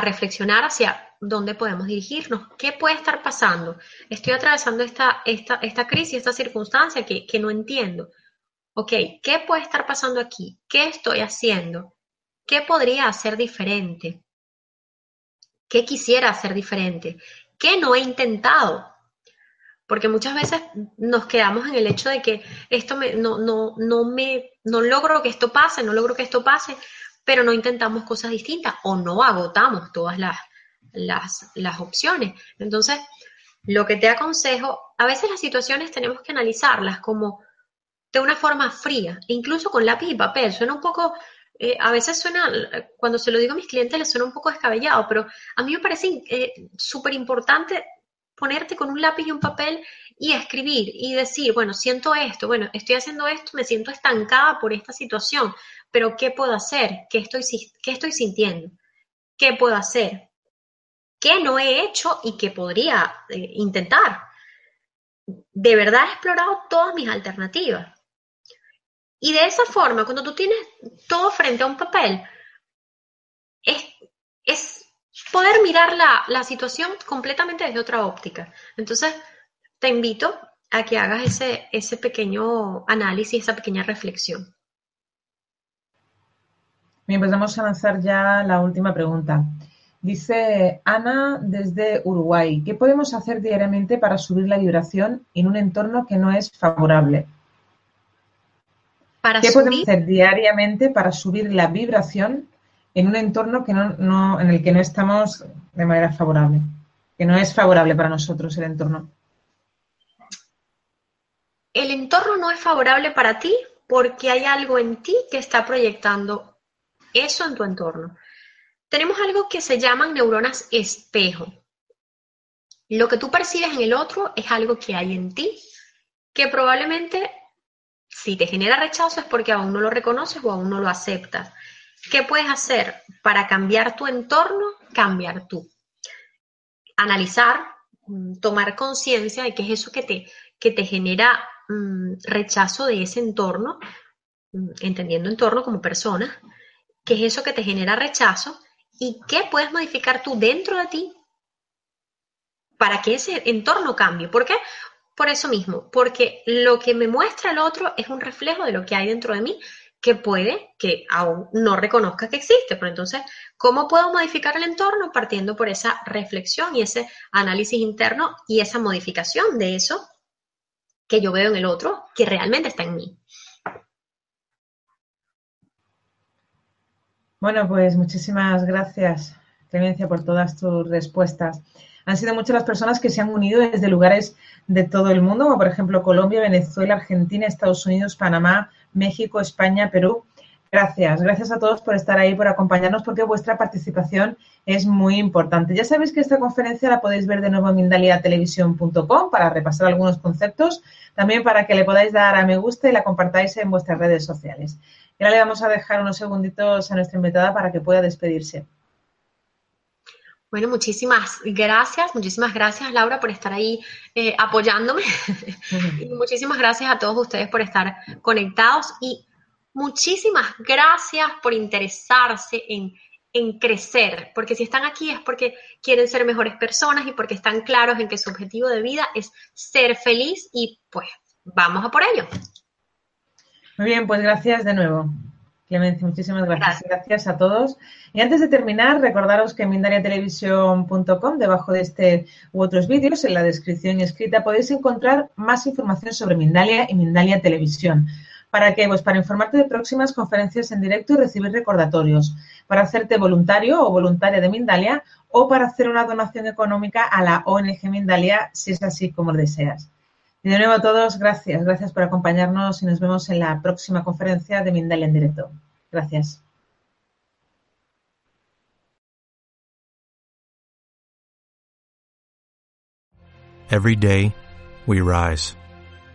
reflexionar hacia dónde podemos dirigirnos, qué puede estar pasando. Estoy atravesando esta, esta, esta crisis, esta circunstancia que, que no entiendo ok, ¿qué puede estar pasando aquí? ¿Qué estoy haciendo? ¿Qué podría hacer diferente? ¿Qué quisiera hacer diferente? ¿Qué no he intentado? Porque muchas veces nos quedamos en el hecho de que esto me, no, no, no, me, no logro que esto pase, no logro que esto pase, pero no intentamos cosas distintas o no agotamos todas las, las, las opciones. Entonces, lo que te aconsejo, a veces las situaciones tenemos que analizarlas como de una forma fría, incluso con lápiz y papel. Suena un poco, eh, a veces suena, cuando se lo digo a mis clientes les suena un poco descabellado, pero a mí me parece eh, súper importante ponerte con un lápiz y un papel y escribir y decir, bueno, siento esto, bueno, estoy haciendo esto, me siento estancada por esta situación, pero ¿qué puedo hacer? ¿Qué estoy, qué estoy sintiendo? ¿Qué puedo hacer? ¿Qué no he hecho y qué podría eh, intentar? De verdad he explorado todas mis alternativas. Y de esa forma, cuando tú tienes todo frente a un papel, es, poder mirar la, situación completamente desde otra óptica. Entonces, te invito a que hagas ese, ese pequeño análisis, esa pequeña reflexión. Bien, pues vamos a lanzar ya la última pregunta. Dice Ana desde Uruguay, ¿qué podemos hacer diariamente para subir la vibración en un entorno que no es favorable? ¿Qué podemos hacer diariamente para subir la vibración en un entorno que no, en el que no estamos de manera favorable? Que no es favorable para nosotros el entorno. El entorno no es favorable para ti porque hay algo en ti que está proyectando eso en tu entorno. Tenemos algo que se llaman neuronas espejo. Lo que tú percibes en el otro es algo que hay en ti que probablemente si te genera rechazo es porque aún no lo reconoces o aún no lo aceptas. ¿Qué puedes hacer para cambiar tu entorno? Cambiar tú. Analizar, mm, tomar conciencia de qué es eso que te, que te genera mm, rechazo de ese entorno, mm, entendiendo entorno como persona, qué es eso que te genera rechazo y qué puedes modificar tú dentro de ti para que ese entorno cambie. ¿Por qué? por eso mismo, porque lo que me muestra el otro es un reflejo de lo que hay dentro de mí que puede que aún no reconozca que existe. Pero entonces, ¿cómo puedo modificar el entorno? Partiendo por esa reflexión y ese análisis interno y esa modificación de eso que yo veo en el otro, que realmente está en mí. Bueno, pues muchísimas gracias, Clemencia, por todas tus respuestas. Han sido muchas las personas que se han unido desde lugares de todo el mundo, como por ejemplo Colombia, Venezuela, Argentina, Estados Unidos, Panamá, México, España, Perú. Gracias, gracias a todos por estar ahí, por acompañarnos, porque vuestra participación es muy importante. Ya sabéis que esta conferencia la podéis ver de nuevo en mindaliatelevisión.com para repasar algunos conceptos, también para que le podáis dar a me gusta y la compartáis en vuestras redes sociales. Y ahora le vamos a dejar unos segunditos a nuestra invitada para que pueda despedirse. Bueno, muchísimas gracias, muchísimas gracias Laura por estar ahí eh, apoyándome [laughs] y muchísimas gracias a todos ustedes por estar conectados y muchísimas gracias por interesarse en, en crecer, porque si están aquí es porque quieren ser mejores personas y porque están claros en que su objetivo de vida es ser feliz y pues vamos a por ello. Muy bien, pues gracias de nuevo. Clemencia, muchísimas gracias. gracias. a todos. Y antes de terminar, recordaros que en mindaliatelevisión.com, debajo de este u otros vídeos, en la descripción escrita, podéis encontrar más información sobre Mindalia y Mindalia Televisión. ¿Para qué? Pues para informarte de próximas conferencias en directo y recibir recordatorios, para hacerte voluntario o voluntaria de Mindalia o para hacer una donación económica a la ONG Mindalia, si es así como deseas. Y de nuevo a todos, gracias. Gracias por acompañarnos y nos vemos en la próxima conferencia de Mindalia en directo. Gracias. Every day, we rise,